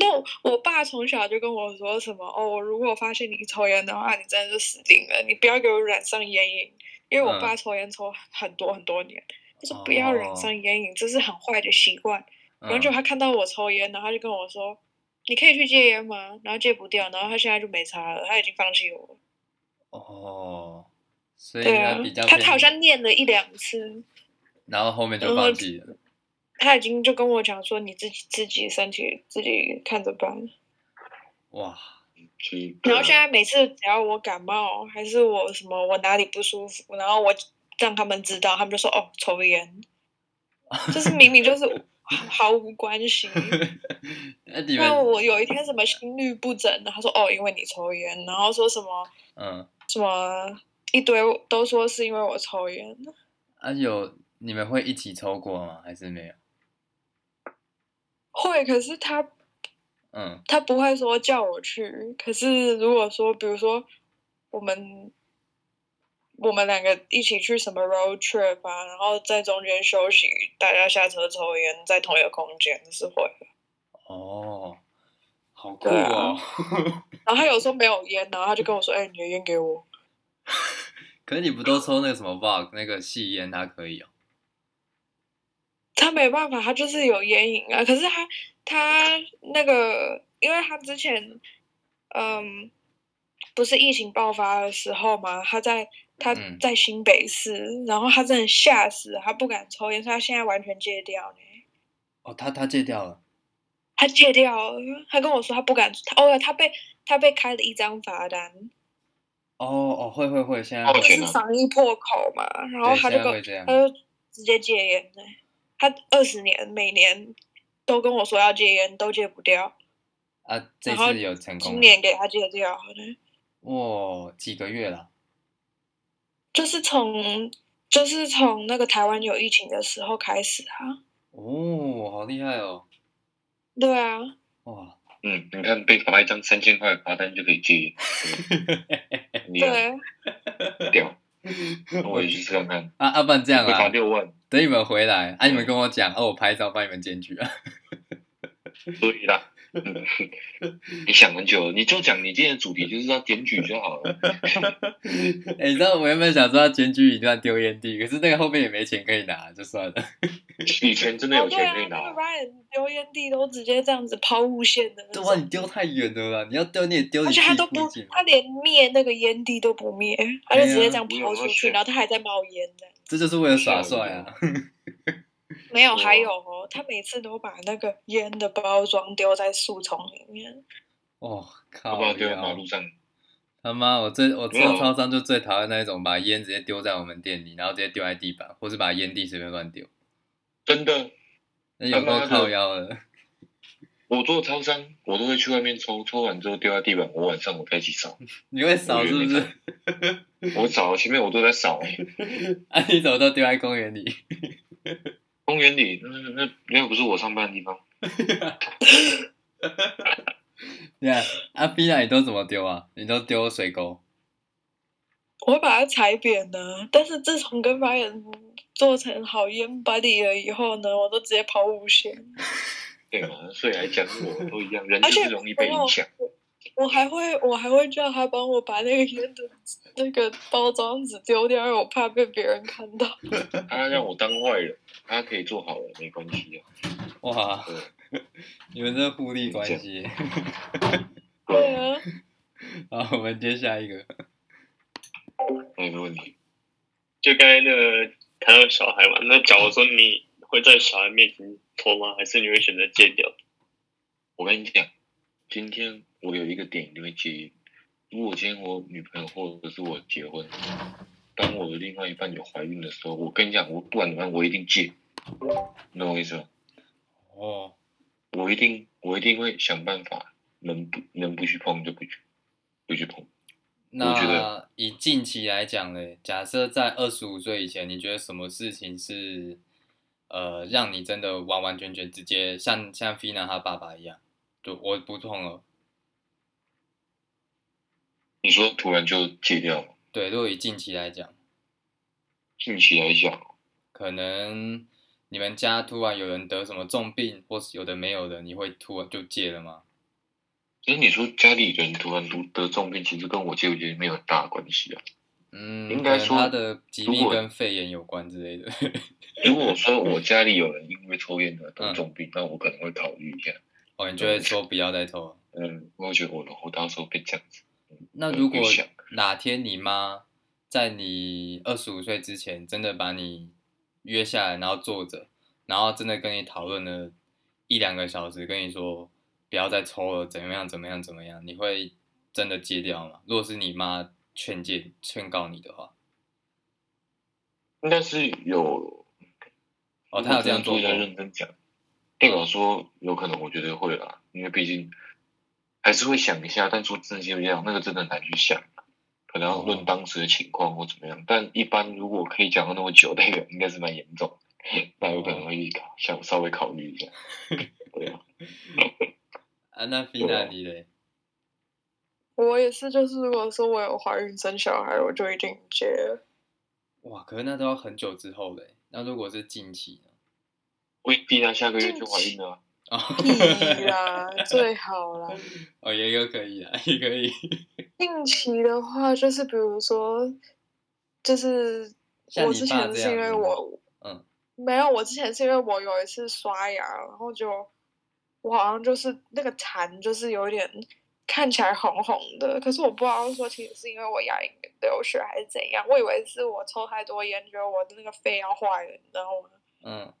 S2: 那我爸从小就跟我说什么：“哦，我如果发现你抽烟的话，你真的就死定了！你不要给我染上烟瘾。”因为我爸抽烟抽很多很多年，他说：“不要染上烟瘾，这是很坏的习惯。”然后就他看到我抽烟，然后他就跟我说：“你可以去戒烟吗？”然后戒不掉，然后他现在就没差了，他已经放弃我了。
S1: 哦，所以他比较、啊、
S2: 他他好像念了一两次，
S1: 然后后面就放弃了。
S2: 他已经就跟我讲说：“你自己自己身体自己看着办。”
S1: 哇，
S2: 然后现在每次只要我感冒，还是我什么我哪里不舒服，然后我让他们知道，他们就说：“哦，抽烟。(laughs) ”就是明明就是毫无关系。(laughs) 那我有一天什么心律不整的，他说：“哦，因为你抽烟。”然后说什么嗯。什么一堆都说是因为我抽烟。
S1: 啊，有你们会一起抽过吗？还是没有？
S2: 会，可是他，
S1: 嗯，
S2: 他不会说叫我去。可是如果说，比如说我们我们两个一起去什么 road trip 啊，然后在中间休息，大家下车抽烟，在同一个空间是会的。
S1: 哦。好酷哦！(laughs)
S2: 然后他有时候没有烟，然后他就跟我说：“哎、欸，你的烟给我。(laughs) ”
S1: 可是你不都抽那个什么 Vogue 那个细烟，他可以哦。
S2: 他没办法，他就是有烟瘾啊。可是他他那个，因为他之前嗯，不是疫情爆发的时候嘛，他在他在新北市，嗯、然后他真的吓死，他不敢抽烟，所以他现在完全戒掉呢。
S1: 哦，他他戒掉了。
S2: 他戒掉了，他跟我说他不敢，他哦，他被他被开了一张罚单。
S1: 哦哦，会会会，现在会
S2: 是防疫破口嘛，然后他就跟他就直接戒烟了。他二十年每年都跟我说要戒烟，都戒不掉。
S1: 啊，这次有成功。
S2: 今年给他戒掉了。
S1: 哇，几个月了？
S2: 就是从就是从那个台湾有疫情的时候开始啊。
S1: 哦，好厉害哦。
S2: 对啊，
S1: 哇，
S3: 嗯，你看被罚一张三千块罚单就可以戒，(laughs)
S2: 对，
S3: 屌，(laughs) 我也去试看看。
S1: 啊，要不然这样啊，
S3: 罚六万，
S1: 等你们回来，啊，你们跟我讲，哦，我拍照帮你们检举啊，
S3: 可以啦。(laughs) 你想很久，你就讲你今天的主题就是要检举就好了。(laughs)
S1: 哎、欸，你知道我原本想说要检举一段丢烟蒂，可是那个后面也没钱可以拿，就算了。(laughs)
S3: 以前真的有钱可以拿。
S2: 哦、对啊，那个 Ryan 丢烟蒂都直接这样子抛物线的。
S1: 对啊，你丢太远了啦！你要丢你也丢。
S2: 而且他都不，他连灭那个烟蒂都不灭，他就直接这样抛出去，啊、然后他还在冒烟的。
S1: 这就是为了耍帅啊！
S2: 没有，还有哦，他每次都把那个烟的包装丢在树丛里面。
S1: 哦，靠！
S3: 丢在马路上。
S1: 他妈，我最我做超商就最讨厌那一种，把烟直接丢在我们店里，然后直接丢在地板，或是把烟蒂随便乱丢。
S3: 真的？
S1: 那有够靠腰的。(laughs)
S3: 我做超商，我都会去外面抽，抽完之后丢在地板，我晚上我再去扫。(laughs)
S1: 你会扫是不是？
S3: 我扫，前面我都在扫。(laughs)
S1: 啊，你怎么都丢在公园里？
S3: 公园里，那那那又不是我上班的地方。(laughs)
S1: 对啊，阿菲娜，你都怎么丢啊？你都丢水沟？(laughs)
S2: 我会把它踩扁的，但是自从跟 Ryan 做成好烟 buddy 了以后呢，我都直接跑五线。
S3: 对嘛，所以来讲我都一样，人就是容易被影响。
S2: 我还会，我还会叫他帮我把那个烟的那个包装纸丢掉，因为我怕被别人看到。
S3: 他 (laughs) 让我当坏人，他可以做好了，没关系啊。
S1: 哇，你们这互利关系。
S2: 对啊。
S1: 好，我们接下一个。
S3: 没问题。
S4: 就刚才那个谈到小孩嘛，那假如说你会在小孩面前抽吗？还是你会选择戒掉？
S3: 我跟你讲，今天。我有一个点一定会介意，如果今天我女朋友或者是我结婚，当我的另外一半有怀孕的时候，我跟你讲，我不管怎么样，我一定戒，你懂我意思吗？
S1: 哦，
S3: 我一定，我一定会想办法，能不能不去碰就不去，不去碰。
S1: 那以近期来讲呢，假设在二十五岁以前，你觉得什么事情是，呃，让你真的完完全全直接像像菲娜她爸爸一样，就我不碰了。
S3: 你说突然就戒掉了？
S1: 对，如果以近期来讲，
S3: 近期来讲，
S1: 可能你们家突然有人得什么重病，或是有的没有的，你会突然就戒了吗？
S3: 其实你说家里人突然得得重病，其实跟我戒不戒没有很大的关系啊。
S1: 嗯，
S3: 应该说
S1: 他的疾病跟肺炎有关之类的。(laughs)
S3: 如果说我家里有人因为抽烟而得重病，嗯，那我可能会考虑一下。
S1: 哦，你就会说不要再抽了。
S3: 嗯，我觉得我我到时候变这样子。
S1: 那如果哪天你妈在你二十五岁之前真的把你约下来，然后坐着，然后真的跟你讨论了一两个小时，跟你说不要再抽了，怎么样怎么样怎么样，你会真的戒掉吗？如果是你妈劝诫劝告你的话，
S3: 应该是有。
S1: 哦，他有这样做。
S3: 在认真讲，代表说有可能，我觉得会啦，因为毕竟。还是会想一下，但说真心这样，那个真的难去想，可能要论当时的情况或怎么样。但一般如果可以讲到那么久，那个应该是蛮严重，那有可能会考，想稍微考虑一下。(laughs) 对啊。(laughs)
S1: 啊，那菲娜你嘞？
S2: 我也是，就是如果说我有怀孕生小孩，我就一定接。
S1: 哇，可是那都要很久之后嘞。那如果是近期呢？
S3: 未必啊下个月就怀孕了。
S2: 可以啦，(laughs) 最好啦。
S1: 哦，也有可以啊，也可以。(laughs)
S2: 近期的话，就是比如说，就是我之前是因为我，
S1: 嗯，
S2: 没有，我之前是因为我有一次刷牙，然后就我好像就是那个痰，就是有点看起来红红的，可是我不知道说其实是因为我牙龈流血还是怎样，我以为是我抽太多烟，觉得我的那个肺要坏了，你知道吗？
S1: 嗯。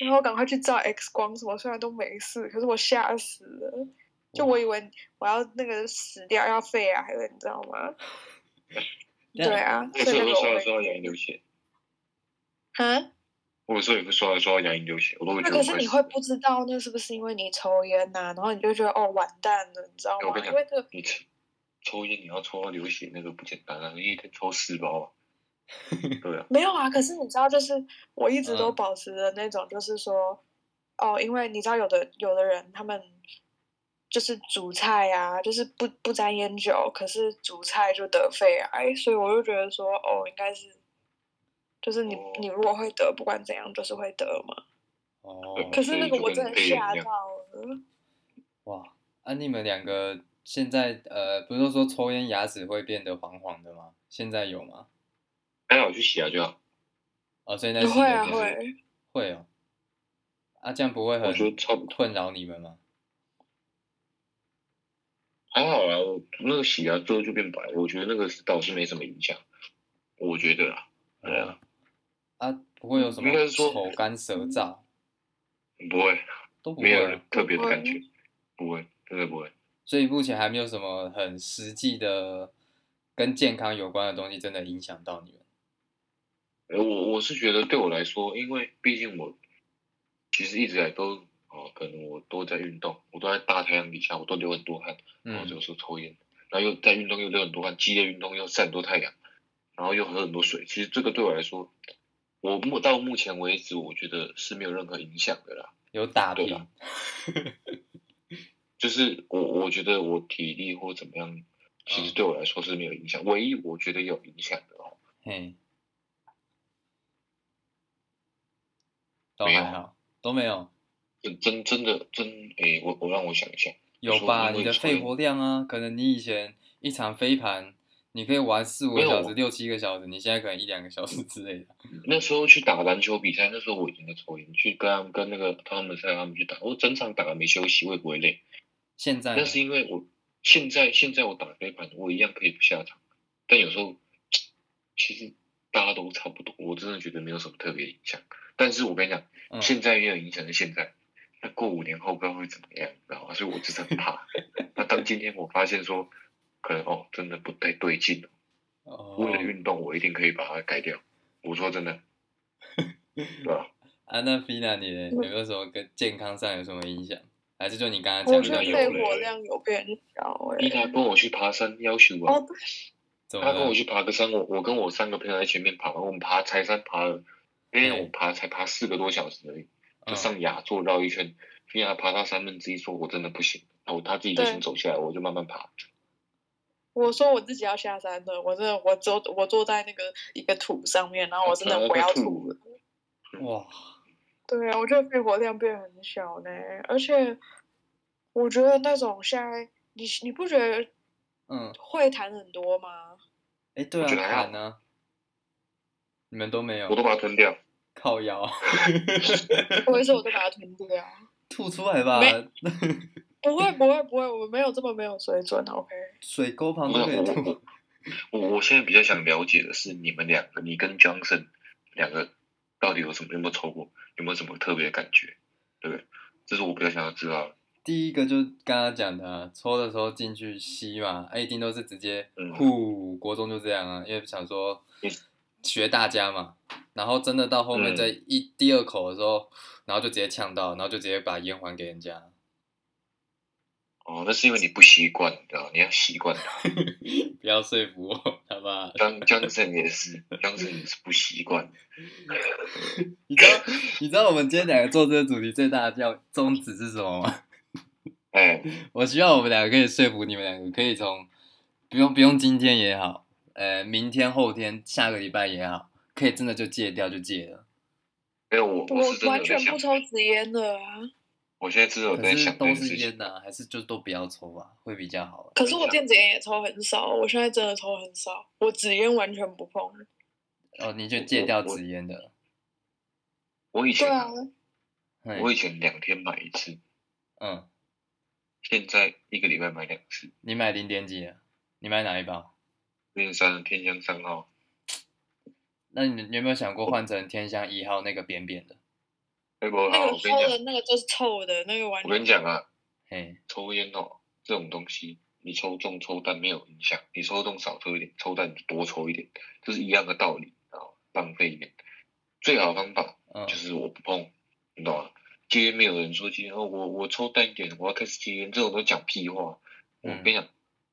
S2: 然后赶快去照 X 光什么，虽然都没事，可是我吓死了。就我以为我要那个死掉要肺癌了，你知道吗？(laughs) 对啊，
S3: 那时候刷了刷到牙龈流血。
S2: 啊？
S3: 我有时候也会刷了刷到牙龈流血，我都会觉得。
S2: 那可是你会不知道那是不是因为你抽烟呐、啊？然后你就觉得哦完蛋了，你知道吗？因为这个
S3: 你抽抽烟你要抽到流血那个不简单啊，你一天抽四包啊。(laughs) 对啊，
S2: 没有啊。可是你知道，就是我一直都保持的那种，就是说，嗯、哦，因为你知道，有的有的人他们就是煮菜啊，就是不不沾烟酒，可是煮菜就得肺癌，所以我就觉得说，哦，应该是，就是你、哦、你如果会得，不管怎样，就是会得嘛。
S1: 哦。
S2: 可是那个我真的吓到了。
S1: 哇，啊，你们两个现在呃，不是说抽烟牙齿会变得黄黄的吗？现在有吗？
S3: 还好，去洗牙就好。
S1: 哦，现在洗
S2: 会啊会
S1: 会哦。啊，这样不会很困扰你们吗？
S3: 还好啊，我那个洗牙之后就变白，我觉得那个倒是没什么影响。我觉得啊，对啊。
S1: 啊，不会有什么口干舌燥？
S3: 不会，
S1: 都不会，
S3: 没有特别的感觉，不会，真的不会。
S1: 所以目前还没有什么很实际的跟健康有关的东西，真的影响到你们。
S3: 呃，我我是觉得对我来说，因为毕竟我其实一直来都哦，可能我都在运动，我都在大太阳底下，我都流很多汗，然后有时候抽烟，然后又在运动又流很多汗，激烈运动又晒很多太阳，然后又喝很多水，其实这个对我来说，我目到目前为止，我觉得是没有任何影响的啦。
S1: 有打
S3: 对
S1: 吧，(laughs)
S3: 就是我我觉得我体力或怎么样，其实对我来说是没有影响。唯一我觉得有影响的哦，
S1: 嘿，都还好，都没有，
S3: 真真真的真诶，我我让我想一下，
S1: 有吧？你的肺活量啊，可能你以前一场飞盘，你可以玩四五个小
S3: 时、
S1: 六七个小时，你现在可能一两个小时之类的。(laughs)
S3: 那时候去打篮球比赛，那时候我已经在抽烟，去跟他们跟那个他们赛他们去打，我整场打了没休息，我也不会累。
S1: 现在
S3: 那是因为我现在现在我打飞盘，我一样可以不下场，但有时候其实大家都差不多，我真的觉得没有什么特别影响。但是我跟你讲，
S1: 嗯
S3: 现在没有影响的现在，那过五年后不知道会怎么样，你知道吗？所以我就是很怕。(laughs) 那当今天我发现说，可能哦，真的不太对劲了，
S1: 哦
S3: 为了运动，我一定可以把它改掉。我说真的，(laughs) 对吧？
S1: 啊，那 Fina 你呢有没有什么跟健康上有什么影响？还是就你刚刚
S2: 我觉得
S1: 讲的有
S2: 肺活量有变小哎、
S3: 伊他跟我去爬山，要求
S1: 我。
S3: 他跟我去爬个山，我我跟我三个朋友在前面爬，我们爬柴山爬了，因为我爬才爬四个多小时而已，就
S1: 嗯
S3: 上雅座绕一圈，非要爬到三分之一，说我真的不行，然后他自己就先走下来，我就慢慢爬。
S2: 我说我自己要下山的，我真的我坐我坐在那个一个土上面，然后我真的我要吐了。
S1: 哇，
S2: 对啊，我觉得肺活量变很小呢，而且我觉得那种现在你你不觉得
S1: 嗯，
S2: 会谈很多吗？
S1: 哎，对啊，
S3: 我觉得还好
S1: 痰呢？你们都没有
S3: 我都把它吞掉。
S1: 靠腰 (laughs) (laughs)
S2: 我也是，我都把它吞掉。
S1: 吐出来吧？
S2: 没 (laughs) 不会不会不会，我们没有这么没有水准，OK？
S1: 水沟旁都可以吐。
S3: 我我现在比较想了解的是你们两个，你跟 Johnson 两个到底有什么有没有抽过，有没有什么特别的感觉，对不对？这是我比较想要知道的。
S1: 第一个就刚刚讲的、啊，抽的时候进去吸嘛，哎，一定都是直接
S3: 嗯
S1: 呼，国中就这样啊，因为想说
S3: 嗯
S1: 学大家嘛，然后真的到后面
S3: 嗯
S1: 在一、第二口的时候，然后就直接呛到，然后就直接把烟还给人家。
S3: 哦，那是因为你不习惯，你知道，你要习惯它。(laughs)
S1: 不要说服我，好吧？
S3: 张 Johnson 也是，Johnson 也是不习惯。(laughs)
S1: 你知道你知道我们今天两个做这个主题最大的叫宗旨是什么吗？
S3: 哎，
S1: 我希望我们两个可以说服你们两个，可以从不用不用今天也好，呃，明天、后天、下个礼拜也好，可以真的就戒掉就戒了。
S3: 因为我
S2: 我完全不，抽纸烟的啊。
S3: 我现在只有在想
S1: 都是。烟呐、还是就都不要抽吧，会比较好。
S2: 可是我电子烟也抽很少，我现在真的抽很少，我纸烟完全不碰。
S1: 哦，你就戒掉纸烟的。
S3: 我以前
S2: 对啊，
S3: 我以前两天买一次，
S1: 嗯，
S3: 现在一个礼拜买两次。
S1: 你买零点几啊？你买哪一包？
S3: 零三天香三号，
S1: 那你你有没有想过换成天香一号那个扁扁的？
S2: 那个
S3: 我跟你讲，
S2: 抽的那个就是臭的，那个完
S3: 我。跟你讲啊，
S1: 嘿，
S3: 抽烟哦，这种东西，你抽中抽淡没有影响，你抽中少抽一点，抽淡多抽一点，就是一样的道理啊，浪费一点。最好的方法
S1: 嗯
S3: 就，是我不碰，你懂吗？戒烟没有人说戒烟哦，我我抽淡一点，我要开始戒烟，这种都讲屁话。我
S1: 嗯
S3: 跟你讲，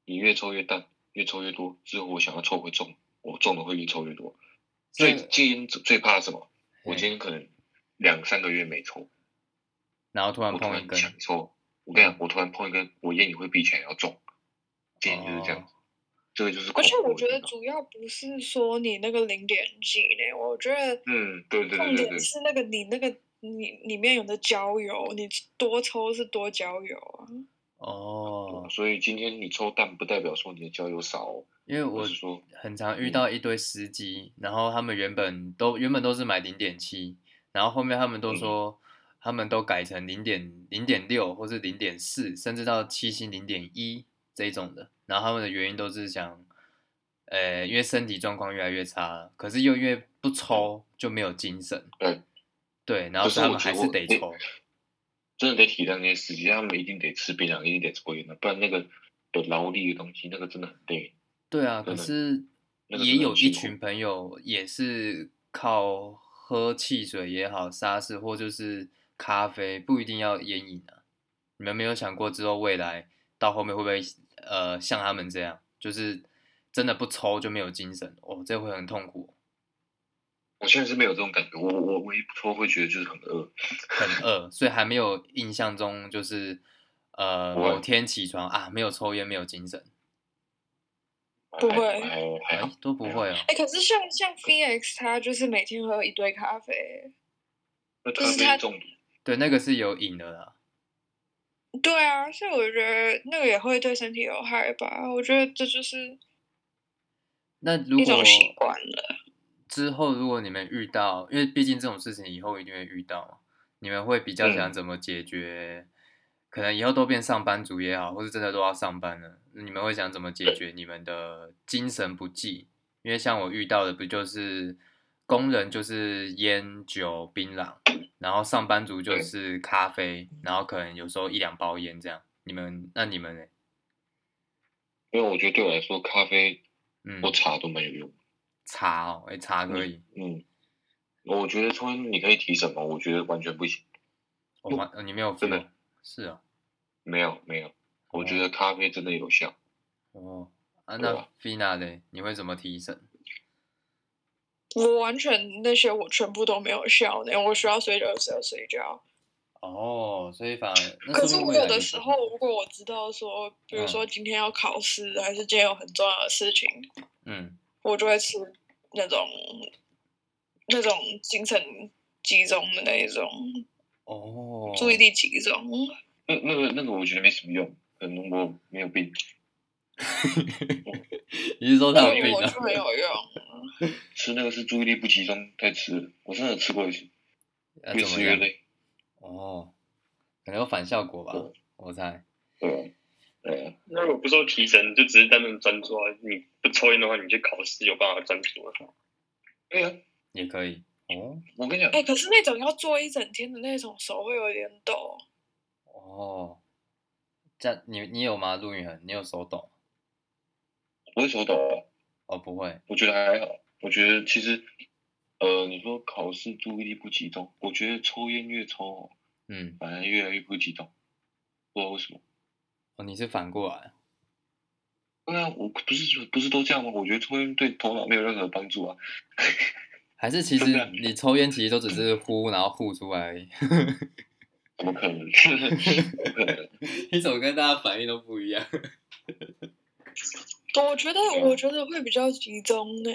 S3: 你越抽越淡，越抽越多，之后我想要抽会中，我中的会越抽越多。最戒烟最最怕什么？我今天可能两三个月没抽，
S1: 然后突然
S3: 我突然
S1: 碰一根，
S3: 想抽，我跟你讲，我突然碰一根，我烟瘾会比起来要重。戒烟就是
S1: 这
S3: 样这个就是
S2: 而且我觉得主要不是说你那个零点几呢，我觉得
S3: 嗯，对对
S2: 重
S3: 对对对，
S2: 点是那个你那个你里面有的焦油，你多抽是多焦油啊。
S1: 哦，
S3: 所以今天你抽淡不代表说你的焦油少哦，
S1: 因为我
S3: 说，
S1: 很常遇到一堆司机，然后他们原本都原本都是买零点七，然后后面他们都说他们都改成零点零点六或是零点四，甚至到七星零点一这种的，然后他们的原因都是想，呃，因为身体状况越来越差了，可是又因为不抽就没有精神，
S3: 对。
S1: 对，然
S3: 后
S1: 他
S3: 们还
S1: 是得抽，
S3: 真的得体谅那些司机，他们一定得吃槟榔，一定得抽烟的，不然那个有劳力的东西，那个真的很累。
S1: 对啊，可是也有一群朋友也是靠喝汽水也好、沙士或就是咖啡，不一定要烟瘾啊。你们没有想过之后未来到后面会不会呃像他们这样，就是真的不抽就没有精神哦，这会很痛苦。
S3: 我现在是没有这种感觉，我我唯一不脱会觉得就是很饿，
S1: 很饿，所以还没有印象中就是呃某天起床啊没有抽烟没有精神，
S2: 不会，
S1: 哎都不会哦。
S2: 哎，可是像像 Phoenix 他就是每天喝一堆咖啡，
S3: 就是他中毒，
S1: 对，那个是有瘾的啦。
S2: 对啊，所以我觉得那个也会对身体有害吧。我觉得这就是
S1: 那如果
S2: 一种习惯了。
S1: 之后如果你们遇到，因为毕竟这种事情以后一定会遇到，你们会比较想怎么解决？嗯、可能以后都变上班族也好，或是真的都要上班了，你们会想怎么解决你们的精神不济？因为像我遇到的，不就是工人就是烟酒槟榔，然后上班族就是咖啡，然后可能有时候一两包烟这样。你们那你们呢？
S3: 因为我觉得对我来说，咖啡嗯或茶都没有用。
S1: 茶哦，哎，茶可以。
S3: 嗯，我觉得抽烟你可以提神吗？我觉得完全不行。
S1: 我完，你没有真的？是啊，
S3: 没有没有，我觉得咖啡真的有效。
S1: 哦，啊，那 Fina 呢？你会怎么提神？
S2: 我完全那些我全部都没有效呢，我需要睡觉的时候睡觉。
S1: 哦，所以反而。
S2: 可是我有的时候，如果我知道说，比如说今天要考试，还是今天有很重要的事情，
S1: 嗯。
S2: 我就会吃那种那种精神集中的那一种
S1: 哦，
S2: 注意力集中。
S3: 那那个那个我觉得没什么用，可能我没有病。(laughs)
S1: 你是说他有病
S2: 啊？我就没有用。(laughs)
S3: 吃那个是注意力不集中在吃，我真的吃过一次，越吃越累。
S1: 哦，可能有反效果吧，我猜。
S3: 对。对、啊，
S4: 那如果不说提神，就只是单纯专注啊。你不抽烟的话，你去考试有办法专注啊？
S3: 对啊，
S1: 也可以。哦，
S3: 我跟你讲，
S2: 哎、欸，可是那种要做一整天的那种，手会有点抖。
S1: 哦，这样你你有吗？陆宇恒，你有手抖？
S3: 不会手抖啊？
S1: 哦，不会。
S3: 我觉得还好。我觉得其实，呃，你说考试注意力不集中，我觉得抽烟越抽，
S1: 嗯，
S3: 反而越来越不集中，不知道为什么。
S1: 哦，你是反过来？
S3: 对啊，我不是不是都这样吗？我觉得抽烟对头脑没有任何帮助啊。(laughs)
S1: 还是其实你抽烟其实都只是呼，然后呼出来而已。(laughs)
S3: 怎么可能？(laughs) 不可能！
S1: 你怎么跟大家反应都不一样？
S2: 我觉得，我觉得会比较集中呢。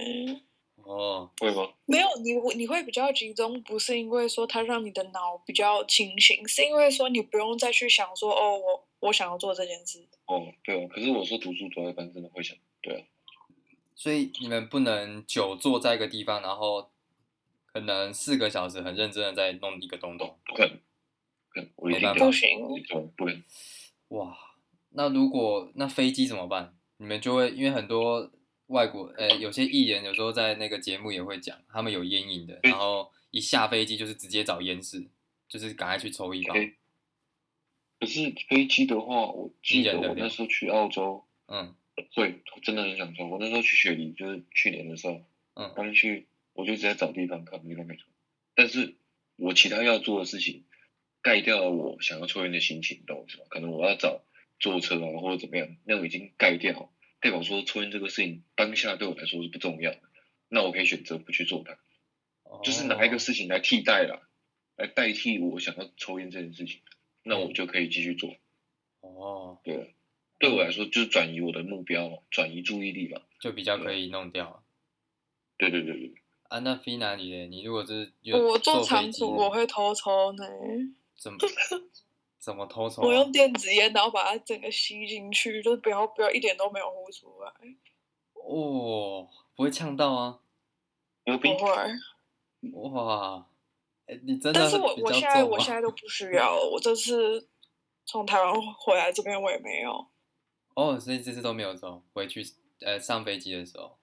S1: 哦，
S3: 会吗？
S2: 没有，你你会比较集中，不是因为说它让你的脑比较清醒，是因为说你不用再去想说哦，我我想要做这件事。
S3: 哦，对啊。可是我说读书坐一般真的会想，对啊。
S1: 所以你们不能久坐在一个地方，然后可能四个小时很认真的在弄一个东东。
S3: 不可能，可能我一定
S2: 不行，
S3: 不能。(laughs)
S1: 哇，那如果那飞机怎么办？你们就会因为很多。外国呃，有些艺人有时候在那个节目也会讲，他们有烟瘾的，然后一下飞机就是直接找烟室，就是赶快去抽一包。
S3: 可是飞机的话，我记得我那时候去澳洲，
S1: 嗯，
S3: 会真的很想抽。我那时候去雪梨，就是去年的时候，
S1: 嗯，
S3: 刚去我就直接找地方看，地方没抽。但是我其他要做的事情盖掉了我想要抽烟的心情，懂我意思吧？可能我要找坐车啊，或者怎么样，那我已经盖掉。代表说抽烟这个事情当下对我来说是不重要的，那我可以选择不去做它，就是拿一个事情来替代了，来代替我想要抽烟这件事情，那我就可以继续做。
S1: 哦，
S3: 对，对我来说就是转移我的目标嘛，转移注意力嘛，
S1: 就比较可以弄掉。
S3: 对对对对。
S1: 啊，那飞哪里呢？你如果是
S2: 我坐长途，我会偷抽呢。(laughs)
S1: 怎么？(laughs) 怎么偷抽？
S2: 我用电子烟，然后把它整个吸进去，就是不要不要一点都没有呼出来。
S1: 哦，不会呛到啊？
S2: 不会。
S1: 哇，哎，你真的？
S2: 但是我我现在我现在都不需 (laughs) 要了。我这次从台湾回来这边，我也没有。
S1: 哦，所以这次都没有走。回去呃上飞机的时候，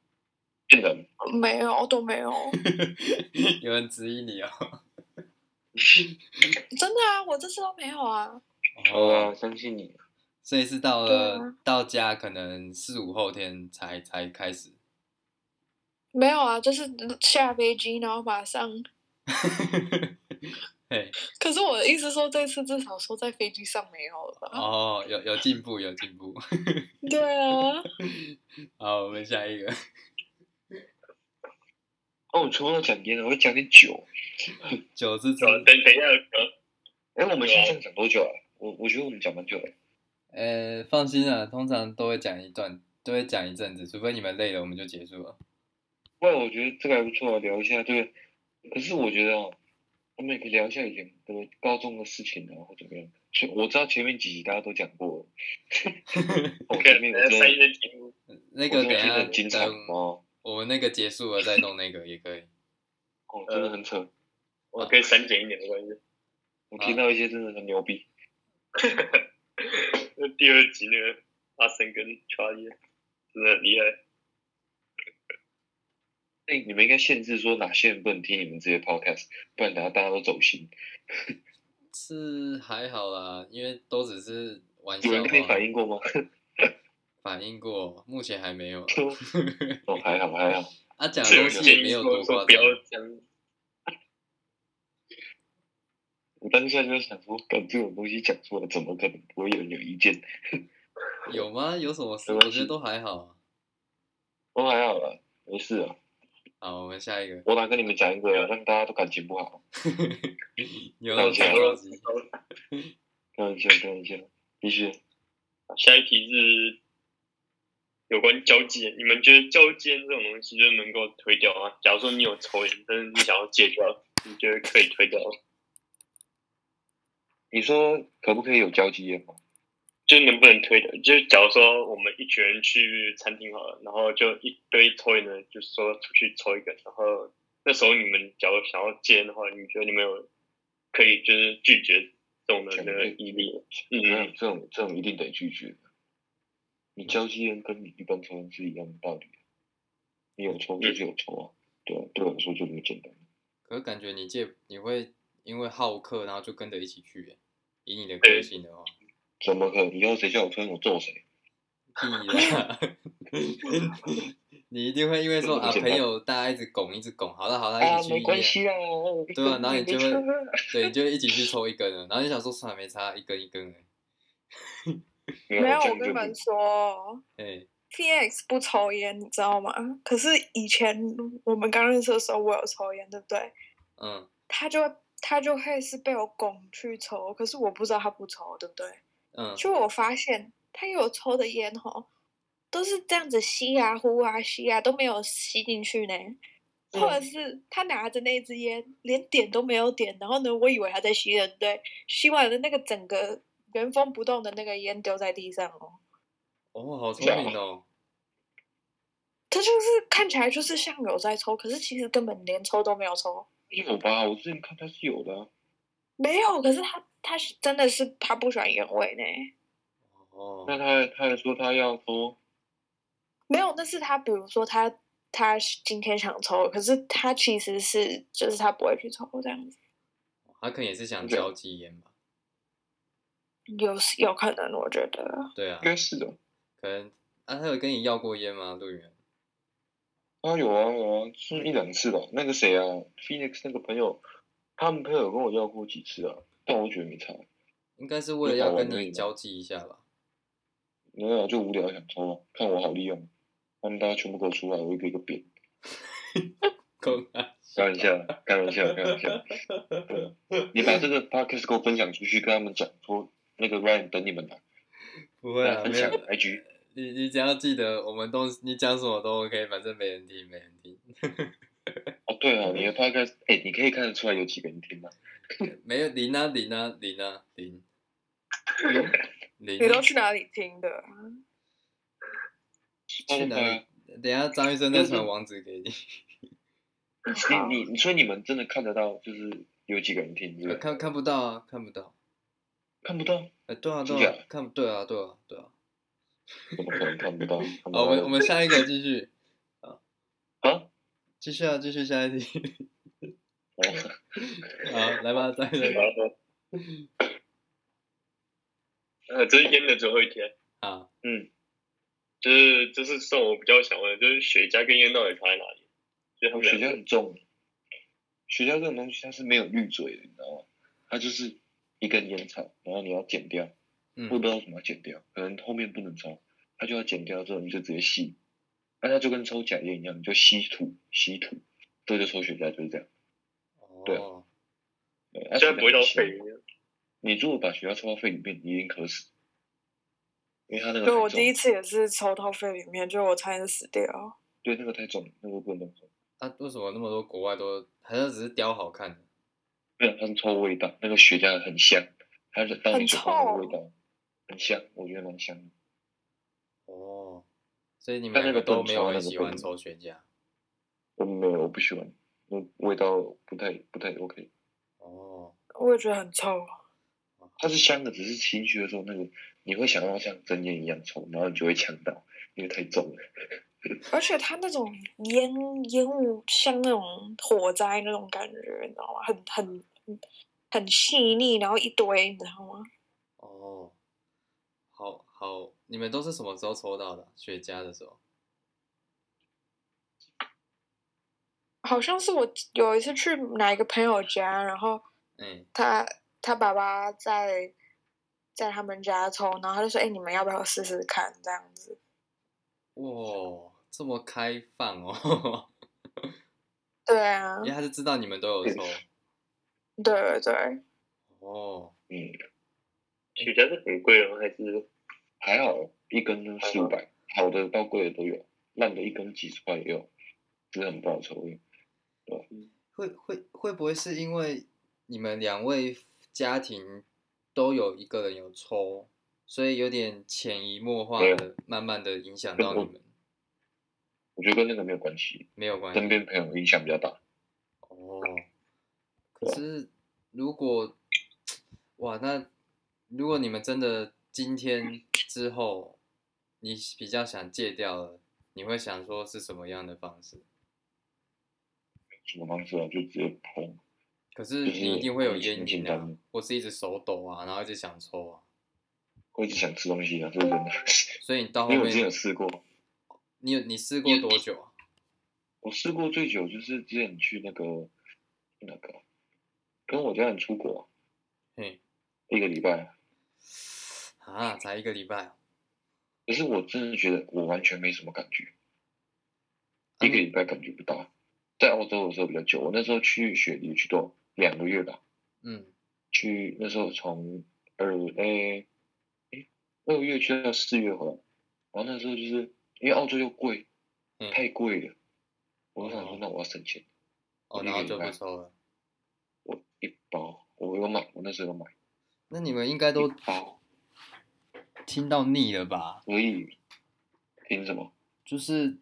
S3: 真的
S2: 没有，都没有。(laughs)
S1: 有人质疑你哦。(laughs)
S2: 真的啊，我这次都没有啊。
S3: 好啊，相信你。
S1: 所以是到了、啊、到家可能四五后天才才开始。
S2: 没有啊，就是下飞机然后马上。(laughs)
S1: 嘿。
S2: 可是我的意思说，这次至少说在飞机上没有了吧？
S1: 哦，有有进步，有进步。
S2: 对啊。(laughs)
S1: 好，我们下一个。
S3: 哦，我全部都讲烟了，我会讲点酒。
S1: 酒是
S4: 等等一下，
S3: 哎，我们现在讲多久啊？我我觉得我们讲蛮久了。
S1: 呃，放心啊，通常都会讲一段，都会讲一阵子，除非你们累了，我们就结束了。
S3: 不然我觉得这个还不错，聊一下这个。可是我觉得啊，我们也可以聊一下以前的高中的事情啊，或者怎么样。我知道前面几集大家都讲过了。(laughs) 我前面我
S4: 三一的题目，
S1: 那个等一下
S3: 精彩哦。
S1: 我们那个结束了再弄那个也可以。(laughs)
S3: 哦，真的很扯。
S4: 我可以删减一点没关系。
S3: 我听到一些真的很牛逼。(laughs)
S4: 那第二集那个阿森跟乔伊真的很厉害。
S3: 哎，你们应该限制说哪些人不能听你们这些 podcast，不然等下大家都走心。
S1: 是还好啦，因为都只是玩笑。
S3: 有人可以反映过吗？
S1: 反映过，目前还没有。(laughs)
S3: 哦，还好还好。
S1: 啊，讲的东西也没有多夸张。
S3: 我当下就想说，干这种东西讲出来，怎么可能不会有人有意见？
S1: 有吗？有什么事？我觉得都还好啊。
S3: 都还好啊，没事啊。
S1: 好，我们下一个。
S3: 我来跟你们讲一个，让大家都感情不好。(laughs)
S1: 有了，(laughs) 开玩笑，
S3: 开玩笑，开玩笑，继续。
S4: 下一题是有关交际，你们觉得交际这种东西就能够推掉吗？假如说你有抽烟，但是你想要戒掉，你觉得可以推掉吗？
S3: 你说可不可以有交际烟吗？
S4: 就能不能推的？就假如说我们一群人去餐厅好了，然后就一堆抽烟的，就是说出去抽一个，然后那时候你们假如想要戒烟的话，你觉得你们有可以就是拒绝这种的那个毅力？
S3: 嗯，嗯，这种这种一定得拒绝。你交际烟跟你一般抽烟是一样的道理。你有抽就是有抽啊，对啊，对我来说就这么简单。
S1: 可是感觉你戒你会因为好客，然后就跟着一起去。以你的个性的话，
S3: 怎么可能？以后谁叫我抽烟，我揍
S1: 谁？(laughs) 你一定会因为说啊，朋友大家一直拱，一直拱，好了好了，一起去。
S3: 没关系啊。
S1: 对啊，(laughs) 然后你就会，对，你就一起去抽一根了。(laughs) 然后你想说，算了，没差，一根一根。
S2: 没有，我跟你们说，
S1: 哎
S2: ，PX 不抽烟，你知道吗？可是以前我们刚认识的时候，我有抽烟，对不对？
S1: 嗯。
S2: 他就。他就会是被我拱去抽，可是我不知道他不抽，对不对？
S1: 嗯。
S2: 就我发现他有抽的烟哦，都是这样子吸啊呼啊吸啊，都没有吸进去呢。嗯、或者是他拿着那支烟，连点都没有点，然后呢，我以为他在吸人，对，吸完了那个整个原封不动的那个烟丢在地上哦。
S1: 哦，好聪明哦。(laughs)
S2: 他就是看起来就是像有在抽，可是其实根本连抽都没有抽。
S3: 有吧？我之前看他是有的、啊。
S2: 没有，可是他他是真的是他不喜欢原味呢。
S3: 哦。那他他还说他要抽。
S2: 没有，那是他比如说他他今天想抽，可是他其实是就是他不会去抽这样子。
S1: 他可能也是想交际烟吧。
S2: 有有可能，我觉得。
S1: 对啊。
S3: 应该是的。
S1: 可能啊，他有跟你要过烟吗？陆源。
S3: 啊有啊有啊，是一两次吧。那个谁啊，Phoenix 那个朋友，他们朋友有跟我要过几次啊，但我觉得没差。
S1: 应该是为了要跟你交际一下吧。
S3: 没有，就无聊想抽啊，看我好利用，他们大家全部给我出来，我一个一个扁。(laughs) 开玩笑，开玩笑，开玩笑。(laughs) 你把这个 podcast 给我分享出去，跟他们讲说，那个 Ryan 等你们来。
S1: 不会啊，
S3: 分享 IG。(laughs)
S1: 你你只要记得，我们都你讲什么都 OK，反正没人听，没人听。
S3: 哦，对啊，你的 podcast，哎，你可以看得出来有几个人听吗？(laughs)
S1: 没有零啊零啊零啊零。
S2: 你都去哪里听的？
S1: 去哪里？等下张医生再传网址给你。(laughs)
S3: 你你所以你们真的看得到，就是有几个人听？
S1: 看看不到啊，看不到。
S3: 看不到？
S1: 哎，对啊对啊，看对啊对啊对啊。
S3: 怎么可能看不到？
S1: 好，我们 (laughs) 我们下一个继续。啊
S3: 啊，
S1: 继续啊，继续下一题。(laughs) 好，来吧，再来。
S4: 呃，这是烟的最后一天。
S1: 啊，
S4: 嗯，就是就是算我比较想问的，就是雪茄跟烟到底差在哪里？就他们
S3: 雪茄很重，雪茄这种东西它是没有滤嘴的，你知道吗？它就是一根烟草，然后你要剪掉。我不知道怎么剪掉，可能后面不能抽，它就要剪掉之后你就直接吸，那它就跟抽假烟一样，你就吸土吸土，对，就抽雪茄就是这样。对啊，对，啊、
S4: 现在不会到肺里面。
S3: 你如果把雪茄抽到肺里面，你一定渴死。因为它那个，
S2: 对我第一次也是抽到肺里面，就我差点死掉。
S3: 对，那个太重，那个不能动。
S1: 啊，为什么那么多国外都好像只是雕好看？
S3: 对，它是抽味道，那个雪茄很香，它是当你抽那个味道很香，我觉得蛮香的。
S1: 哦，所以你们那个都没有很喜欢抽雪茄？
S3: 我没有，我不喜欢，那味道不太不太 OK。
S1: 哦，
S2: 我也觉得很臭。
S3: 它是香的，只是情绪的时候那个你会想到像真烟一样抽，然后你就会呛到，因为太重了。(laughs)
S2: 而且它那种烟烟雾像那种火灾那种感觉，你知道吗？很很很细腻，然后一堆，你知道吗？
S1: 哦，好好，你们都是什么时候抽到的？雪茄的时候？
S2: 好像是我有一次去哪一个朋友家，然后嗯，他。他爸爸在在他们家抽，然后他就说：“哎、欸，你们要不要试试看？”这样子。
S1: 哇，这么开放哦！
S2: 对啊，
S1: 因为他是知道你们都有抽。
S2: 对对对。
S1: 哦，
S3: 嗯，
S4: 雪茄是很贵哦，还是
S3: 还好？一根四五百，好的到贵的都有，烂的一根几十块也有，真的很不好抽。对，
S1: 会会会不会是因为你们两位？家庭都有一个人有抽，所以有点潜移默化的，慢慢的影响到你们。
S3: 我觉得跟那个没有关系，
S1: 没有关系。
S3: 身边朋友影响比较大。
S1: 哦，可是如果，哇，那如果你们真的今天之后，你比较想戒掉了，你会想说是什么样的方式？
S3: 什么方式啊？就直接碰。
S1: 可是你一定会有烟瘾啊，或是一直手抖啊，然后一直想抽啊，
S3: 我一直想吃东西啊，是真的。
S1: 所以你到后面，
S3: 因为我之前有试过，
S1: 你有你试过多久啊？
S3: 我试过最久就是之前去那个那个跟我家人出国，
S1: 嘿，
S3: 一个礼拜
S1: 啊，才一个礼拜。
S3: 可是我真的觉得我完全没什么感觉，一个礼拜感觉不到。在澳洲的时候比较久，我那时候去雪梨去多两个月吧。
S1: 嗯，
S3: 去那时候从二诶诶二月去到四月回来，然后那时候就是因为澳洲又贵，嗯、太贵了，我想说那我要省钱，
S1: 哦，然后就不抽了。
S3: 我一包，我有买，我那时候有买。
S1: 那你们应该都包听到腻了吧？
S3: 所以听什么？
S1: 就是。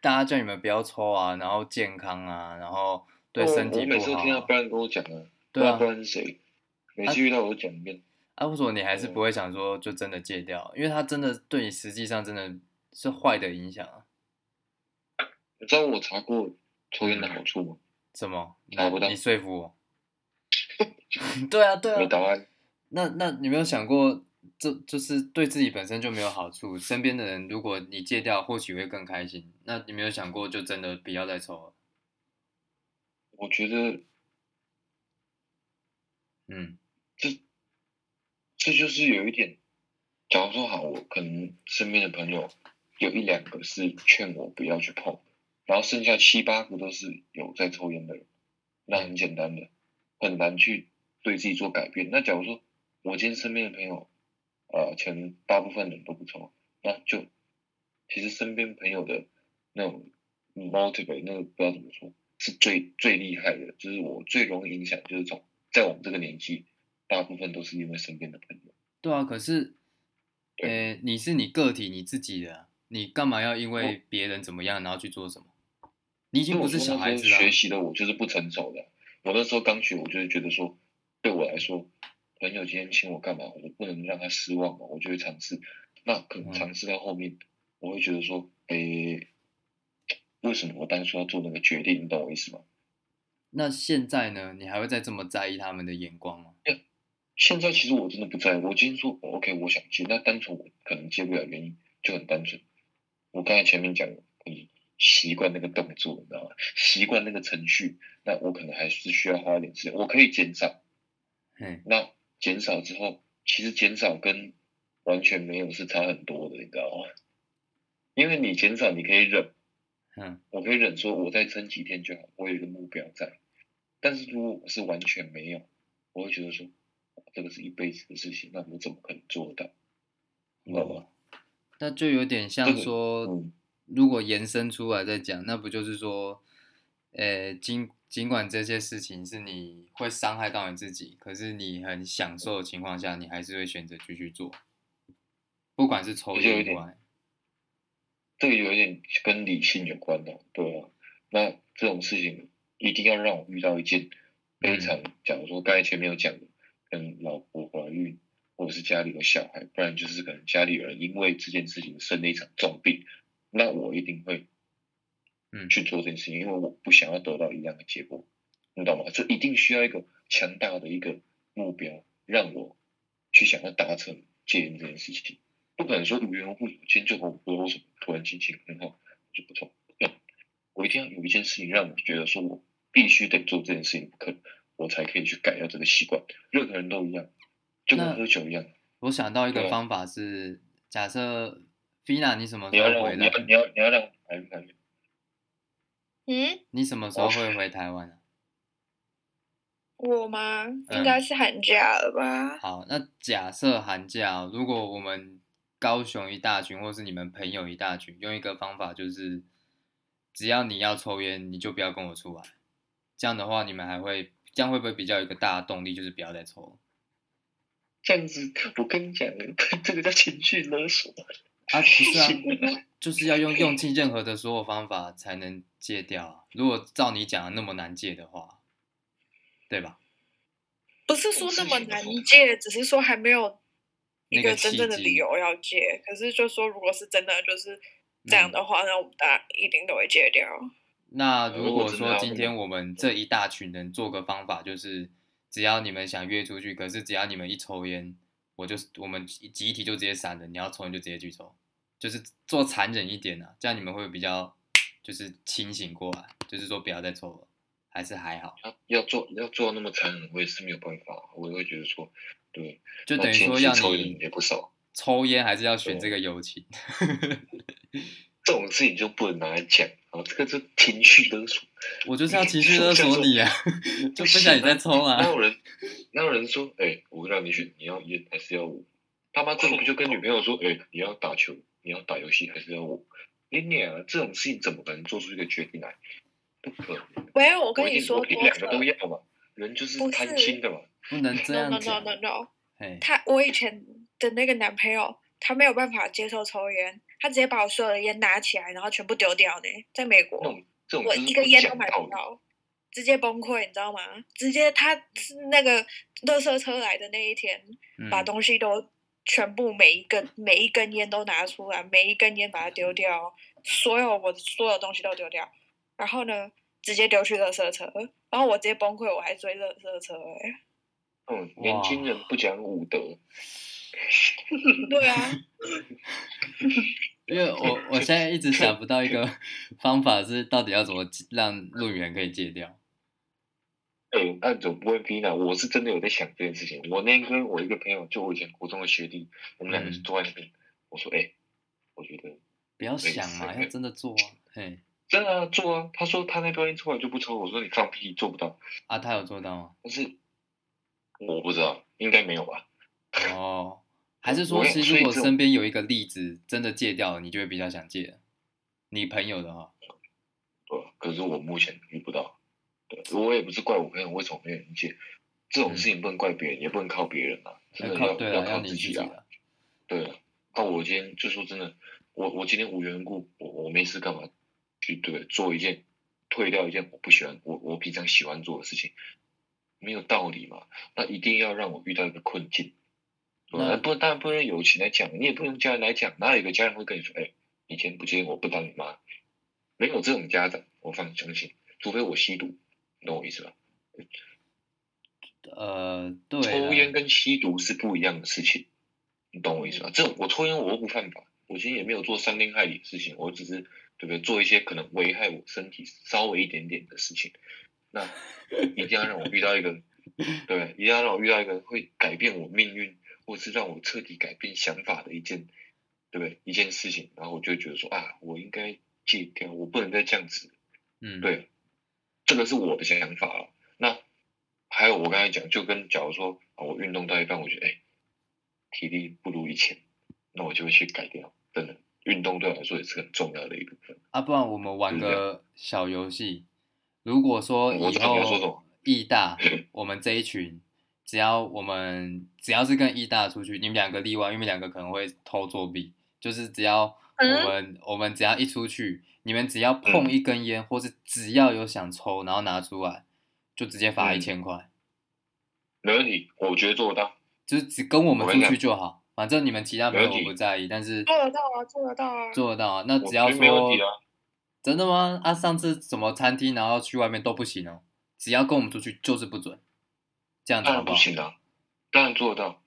S1: 大家叫你们不要抽啊，然后健康啊，然后对身体不好。
S3: 我每次听到 Brian 跟我讲啊，对啊，Brian 是谁？每次遇到我讲一遍。
S1: 啊，为什么你还是不会想说就真的戒掉？因为他真的对你实际上真的是坏的影响啊。
S3: 你知道我查过抽烟的好处吗？
S1: 什么？
S3: 查不到。
S1: 你说服我。(laughs) 对啊，对啊。
S3: 没答案。
S1: 那那你没有想过？这就是对自己本身就没有好处，身边的人如果你戒掉，或许会更开心。那你没有想过，就真的不要再抽了？
S3: 我觉得，
S1: 嗯，
S3: 这这就是有一点。假如说好，我可能身边的朋友有一两个是劝我不要去碰，然后剩下七八个都是有在抽烟的人，那很简单的，很难去对自己做改变。那假如说我今天身边的朋友，呃，前大部分人都不抽，那就其实身边朋友的那种 motivate，那个不知道怎么说，是最最厉害的，就是我最容易影响，就是从在我们这个年纪，大部分都是因为身边的朋友。
S1: 对啊，可是，呃、欸，你是你个体，你自己的，你干嘛要因为别人怎么样，然后去做什么？你已经不是小孩子了。
S3: 学习的我就是不成熟的，我那时候刚学，我就是觉得说，对我来说。朋友今天请我干嘛，我不能让他失望嘛，我就会尝试。那可能尝试到后面，我会觉得说，诶、欸，为什么我当初要做那个决定？你懂我意思吗？
S1: 那现在呢？你还会再这么在意他们的眼光吗？
S3: 现在其实我真的不在意。我今天说 OK，我想接，那单纯我可能接不了，原因就很单纯。我刚才前面讲，你习惯那个动作，你知道吗？习惯那个程序，那我可能还是需要花一点时间。我可以减少，
S1: 嗯，
S3: 那。减少之后，其实减少跟完全没有是差很多的，你知道吗？因为你减少你可以忍，
S1: 嗯，
S3: 我可以忍说，我再撑几天就好，我有一个目标在。但是如果我是完全没有，我会觉得说，这个是一辈子的事情，那我怎么可能做到？知道吗？
S1: 那就有点像
S3: 说，
S1: 如果延伸出来再讲，那不就是说，呃，尽尽管这些事情是你会伤害到你自己，可是你很享受的情况下，你还是会选择继续做，不管是抽烟以外。
S3: 这个有点跟理性有关的，对啊。那这种事情一定要让我遇到一件非常，假如说刚才前面有讲的，跟老婆怀孕，或者是家里有小孩，不然就是可能家里有人因为这件事情生了一场重病，那我一定会，嗯，去做这件事情，因为我不想要得到一样的结果，你懂吗？这一定需要一个强大的一个目标，让我去想要达成戒烟这件事情。不可能说无缘无故，今天就和我说为什么突然心情很好就不错。我一定要有一件事情让我觉得说我必须得做这件事情不可，我才可以去改掉这个习惯。任何人都一样，就跟喝酒一样。
S1: 我想到一个方法是，啊、假设菲娜，你什么时候回来？
S3: 你要你要你要让来来。
S2: 嗯？
S1: 你什么时候会回台湾啊？(laughs)
S2: 我吗？应该是寒假了吧。
S1: 嗯、好，那假设寒假，如果我们高雄一大群，或是你们朋友一大群，用一个方法就是，只要你要抽烟，你就不要跟我出来。这样的话，你们还会，这样会不会比较有一个大的动力，就是不要再抽？
S3: 这样子，我跟你讲，(laughs) 这个叫情绪勒索。
S1: 啊，不 (laughs) 是啊，就是要用用尽任何的所有方法才能戒掉啊。如果照你讲的那么难戒的话，对吧？
S2: 不是说那么难戒，只是说还没有。一个真正的理由要戒，可是就说如果是真的就是这样的话，嗯、那我们大家一定都会戒掉。
S1: 那如果说今天我们这一大群人做个方法，就是只要你们想约出去，可是只要你们一抽烟，我就我们集体就直接闪了，你要抽你就直接去抽，就是做残忍一点啊，这样你们会比较就是清醒过来，就是说不要再抽了，还是还好？
S3: 要做要做那么残忍，我也是没有办法，我也会觉得说。对，
S1: 就等于说要
S3: 抽烟也不少，
S1: 抽烟还是要选这个友情。(laughs)
S3: 这种事情就不能拿来讲，啊，这个是情绪勒索。
S1: 我就是要情绪勒索你啊，就不想你再抽啊。
S3: 那有人，那有人说，哎、欸，我让你选，你要烟还是要我？他妈这个不就跟女朋友说，哎、欸，你要打球，你要打游戏还是要我？你俩这种事情怎么可能做出一个决定来？不可能。
S2: 喂，我跟你说，
S3: 你两个都要嘛，人就是贪心的嘛。
S1: 不能这样
S2: no no no no no，他我以前的那个男朋友，他没有办法接受抽烟，他直接把我所有的烟拿起来，然后全部丢掉呢。在美国，我一个烟都买不到，直接崩溃，你知道吗？直接他是那个垃圾车来的那一天，嗯、把东西都全部每一根每一根烟都拿出来，每一根烟把它丢掉，所有我所有东西都丢掉，然后呢，直接丢去垃圾车，然后我直接崩溃，我还追垃圾车哎、欸。
S3: 嗯，年轻人不讲武德。
S2: 对啊，(laughs)
S1: 因为我我现在一直想不到一个方法，是到底要怎么让陆羽仁可以戒掉。
S3: 哎、欸，那总不会逼呢？我是真的有在想这件事情。我那天跟我一个朋友，就我以前国中的学弟，我们两个是坐在那边。嗯、我说，哎、欸，我觉得
S1: 不要想嘛，(laughs) 要真的做啊。嘿，
S3: 真的、啊、做啊。他说他那根烟抽完就不抽。我说你放屁，做不到。
S1: 啊，他有做到吗？
S3: 但是。我不知道，应该没有吧？
S1: 哦，还是说，是如果身边有一个例子真的戒掉了，你就会比较想戒？你朋友的话，
S3: 对，可是我目前遇不到。对，我也不是怪我朋友为什么没有人戒，这种事情不能怪别人，嗯、也不能靠别人啊，真的要
S1: 对
S3: 要靠自己啊。对啊，那我今天就说真的，我我今天无缘故，我我没事干嘛去对做一件退掉一件我不喜欢我我平常喜欢做的事情。没有道理嘛？那一定要让我遇到一个困境，对？不，当然不能友情来讲，你也不用家人来讲。哪有一个家人会跟你说：“哎，以前不接我不当你妈。”没有这种家长，我放相信。除非我吸毒，你懂我意思吧？
S1: 呃，对。
S3: 抽烟跟吸毒是不一样的事情，你懂我意思吧？这种我抽烟我又不犯法，我今天也没有做伤天害理的事情，我只是对不对？做一些可能危害我身体稍微一点点的事情。那一定要让我遇到一个，(laughs) 对，一定要让我遇到一个会改变我命运，或是让我彻底改变想法的一件，对不对？一件事情，然后我就觉得说啊，我应该戒掉，我不能再这样子。
S1: 嗯，
S3: 对，这个是我的想法了。那还有我刚才讲，就跟假如说啊，我运动到一半，我觉得哎，体力不如以前，那我就会去改掉。真的，运动对我来说也是很重要的一部分。
S1: 啊，不然我们玩个小游戏。如果说以后义大，(laughs) 我们这一群，只要我们只要是跟义大出去，你们两个例外，因为两个可能会偷作弊。就是只要我们、嗯、我们只要一出去，你们只要碰一根烟，嗯、或是只要有想抽，然后拿出来，就直接罚一千块。
S3: 没问题，我觉得做得到。
S1: 就是只跟我们出去就好，反正你们其他朋友我不在意，但是
S2: 做得到啊，做得到啊，
S1: 做得到啊。那只要说，啊、真的吗？啊，上次什么餐厅，然后去外面都不行哦，只要跟我们出去就是不准。这样子好不好？
S3: 当然不行啊，当然做得到。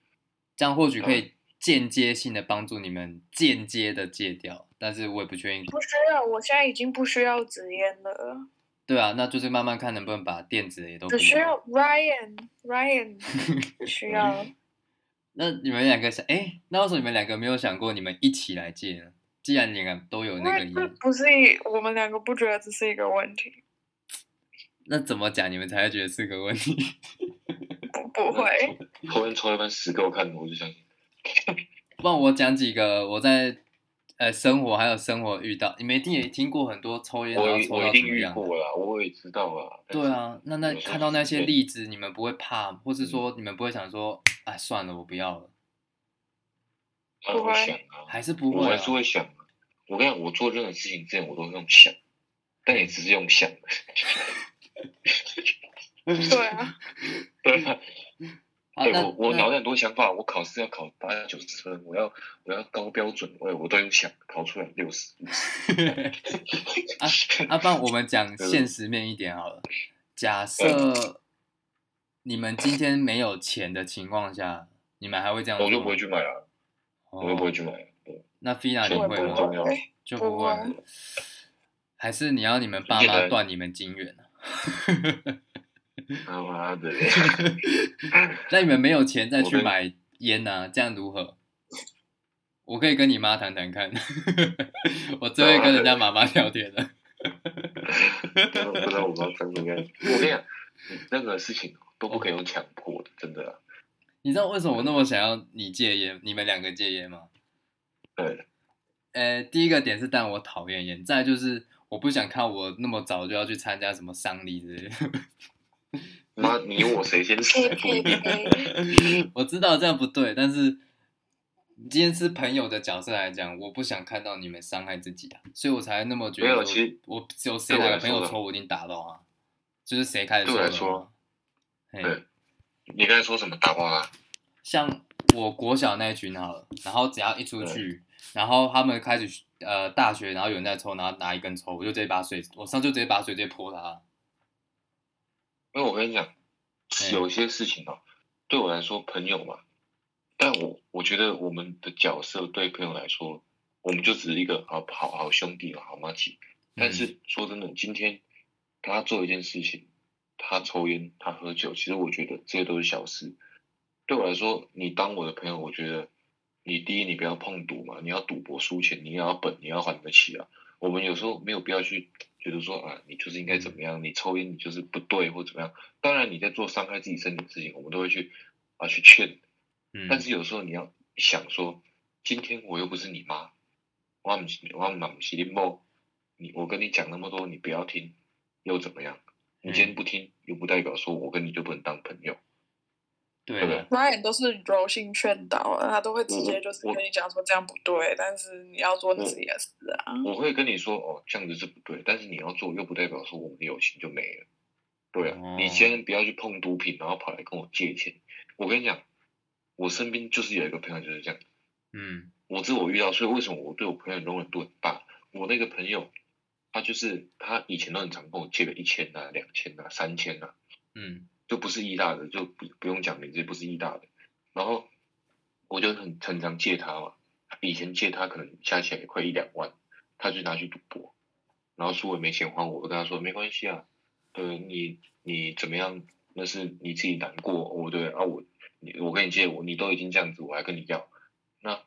S1: 这样或许可以间接性的帮助你们间接的戒掉，但是我也不确定。
S2: 不需要，我现在已经不需要纸烟了。
S1: 对啊，那就是慢慢看能不能把电子的也都。
S2: 只 (laughs) 需要 Ryan Ryan 需要。
S1: 那你们两个想，哎，那为什么你们两个没有想过你们一起来戒呢？既然你们都有那个烟，
S2: 不是我们两个不觉得这是一个问题。
S1: 那怎么讲你们才会觉得是个问题？
S2: 不不会。(laughs)
S3: 抽烟抽一半死给我看，我就相信。(laughs)
S1: 不然我讲几个我在呃生活还有生活遇到，你们一定也听过很多抽烟然后抽到怎么样？
S3: 我一定遇过啦，我也知道啊。
S1: 对啊，那那看到那些例子，你们不会怕，或是说你们不会想说，哎，算了，我不要了。
S3: 不会想啊，
S1: 还是不会？
S3: 我还是会想。我跟你讲，我做任何事情之前，我都会用想，但也只是用想。(laughs)
S2: 对啊，
S3: 对啊。对我，我脑袋很多想法。我考试要考八九十分，我要我要高标准，我我都有想考出来六十。(laughs)
S1: 啊，阿棒，我们讲现实面一点好了。假设你们今天没有钱的情况下，你们还会这样做？
S3: 我就不会去买啊，我就不会去买。对，
S1: 那菲娜你会吗？就不会。还是你要你们爸妈断你们金源呢？(laughs) (laughs)
S3: 他妈的！(laughs)
S1: 那你们没有钱再去买烟呢？这样如何？我可以跟你妈谈谈看。(laughs) 我最会跟人家妈妈聊天了。
S3: 不知道我妈怎么样。我跟你讲，任何事情都不可以用强迫的，真的。
S1: 你知道为什么我那么想要你戒烟？你们两个戒烟吗？
S3: 对。
S1: 呃，第一个点是，但我讨厌烟。再就是，我不想看我那么早就要去参加什么丧礼之类的。(laughs)
S3: 妈，你我谁先死？(laughs)
S1: 我知道这样不对，但是今天是朋友的角色来讲，我不想看到你们伤害自己啊，所以我才那么觉得。没有，其实我只有谁哪个朋友抽，我一定打到啊。就是谁开始抽的。对我来说，
S3: 对，你刚才说什么打爆啊？
S1: 像我国小那一群好了，然后只要一出去，然后他们开始呃大学，然后有人在抽，然后拿一根抽，我就直接把水，我上就直接把水直接泼他。
S3: 因为我跟你讲，有些事情哦，对我来说朋友嘛，但我我觉得我们的角色对朋友来说，我们就只是一个好好好兄弟好麻吉。但是说真的，今天他做一件事情，他抽烟，他喝酒，其实我觉得这些都是小事。对我来说，你当我的朋友，我觉得你第一，你不要碰赌嘛，你要赌博输钱，你要本，你要还得起啊。我们有时候没有必要去。觉得说啊，你就是应该怎么样？你抽烟你就是不对或怎么样？当然你在做伤害自己身体的事情，我们都会去啊去劝。嗯。但是有时候你要想说，今天我又不是你妈，我唔我唔唔是你某，你我跟你讲那么多，你不要听，又怎么样？你今天不听，又不代表说我跟你就不能当朋友。
S1: 对的
S2: ，Ryan 都是柔性劝导，他都会直接就是跟你讲说这样不对，但是你要做自己的事啊。
S3: 我会跟你说哦，这样子是不对，但是你要做又不代表说我们的友情就没了。对啊，哦、你先不要去碰毒品，然后跑来跟我借钱。我跟你讲，我身边就是有一个朋友就是这样。
S1: 嗯，
S3: 我自我遇到，所以为什么我对我朋友容忍度很大？我那个朋友，他就是他以前都很常跟我借个一千啊、两千啊、三千啊。
S1: 嗯。
S3: 就不是义大的，就不不用讲名字，不是义大的。然后我就很很常借他嘛，以前借他可能加起来也快一两万，他就拿去赌博，然后输了没钱还我，我跟他说没关系啊，呃，你你怎么样，那是你自己难过，哦对啊，我你我跟你借我，你都已经这样子，我还跟你要，那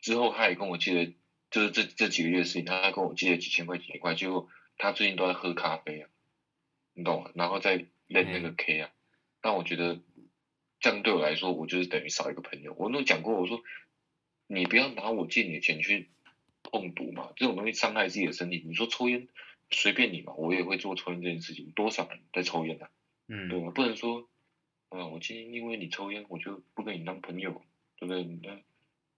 S3: 之后他也跟我借了就是这这几个月的事情，他还跟我借了几千块几千块，结果他最近都在喝咖啡啊，你懂吗？然后再练那个 K 啊，但我觉得这样对我来说，我就是等于少一个朋友。我都讲过，我说你不要拿我借你的钱去碰毒嘛，这种东西伤害自己的身体。你说抽烟随便你嘛，我也会做抽烟这件事情。多少人在抽烟啊？嗯，对吧？不能说啊，我今天因为你抽烟，我就不跟你当朋友，对不对？那。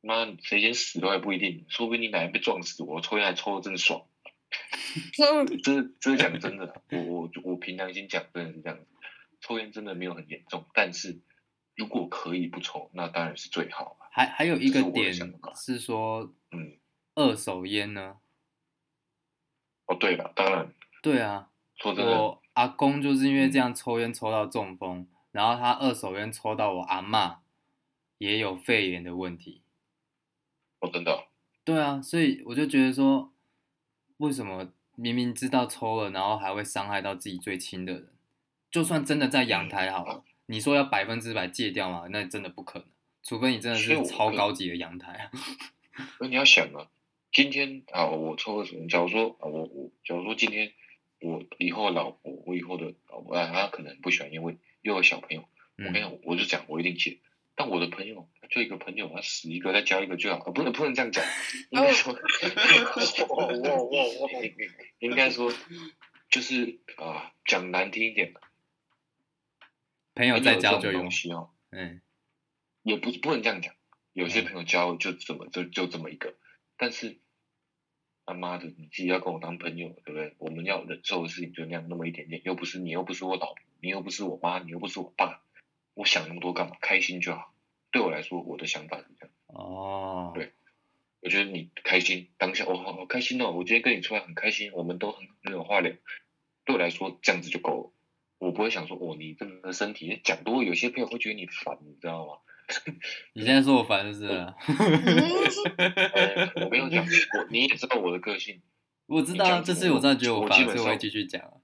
S3: 妈，谁先死都还不一定，说不定你哪天被撞死，我抽烟还抽的真爽。(laughs) 这这是讲真的，我我我凭良心讲，真的是这样子。抽烟真的没有很严重，但是如果可以不抽，那当然是最好
S1: 了。还还有一个点是说，嗯，二手烟呢？
S3: 哦，对了，当然。
S1: 对啊，
S3: 说真的，
S1: 我阿公就是因为这样抽烟抽到中风，嗯、然后他二手烟抽到我阿妈也有肺炎的问题。
S3: 我、哦、真的，
S1: 对啊，所以我就觉得说，为什么明明知道抽了，然后还会伤害到自己最亲的人？就算真的在阳台好了，嗯、你说要百分之百戒掉嘛？那真的不可能，除非你真的是超高级的阳台。(laughs)
S3: 那你要想啊，今天啊，我抽了什么？假如说啊，我我假如说今天我以后老婆，我以后的老婆啊，她可能不喜欢，因为又有小朋友。我跟你讲，我就讲，我一定戒。但我的朋友就一个朋友，他死一个再交一个就好，不能不能这样讲，(laughs) 应该说，(laughs) 应该说就是啊，讲难听一点，
S1: 朋友再交就有
S3: 东西哦，
S1: 嗯，
S3: 也不不能这样讲，有些朋友交就怎么就就这么一个，但是他妈的，你自己要跟我当朋友，对不对？我们要忍受的事情就那样那么一点点，又不是你又不是我老婆，你又不是我妈，你又不是我爸。我想那么多干嘛？开心就好。对我来说，我的想法是这样。
S1: 哦，
S3: 对，我觉得你开心当下，我、哦、好好开心哦！我今天跟你出来很开心，我们都很很有话聊。对我来说，这样子就够了。我不会想说，哦，你这个身体讲多，有些朋友会觉得你烦，你知道吗？(laughs)
S1: 你现在说我烦是不是？
S3: 我没有讲，我你也知道我的个性。
S1: 我知道，这是我真的觉得我烦，所以我会继续讲。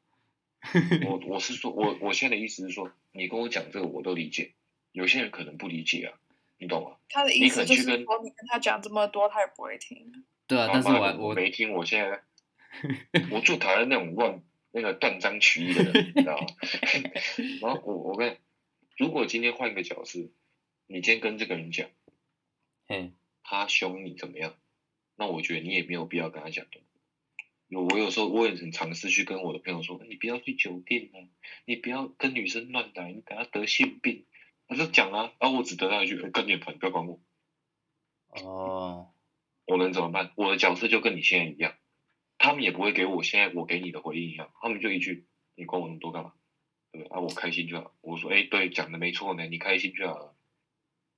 S1: (laughs)
S3: 我我是说，我我现在的意思是说，你跟我讲这个我都理解，有些人可能不理解啊，你懂吗？
S2: 他的意思就是说，你跟他讲这么多，他也不会听。
S1: 对啊，但是我
S3: 我没听，我现在我最讨厌那种乱那个断章取义的人，你知道吗？(laughs) 然后我我跟，如果今天换一个角色，你今天跟这个人讲，
S1: 嗯，
S3: 他凶你怎么样？那我觉得你也没有必要跟他讲的。有我有时候我也很尝试去跟我的朋友说，你不要去酒店啊，你不要跟女生乱来，你等下得性病。他就讲啊，然后我只得到一句，跟你朋不要管我。
S1: 哦，
S3: 我能怎么办？我的角色就跟你现在一样，他们也不会给我现在我给你的回应一样，他们就一句，你管我那么多干嘛？对？啊，我开心就好。我说，哎，对，讲的没错呢，你开心就好了。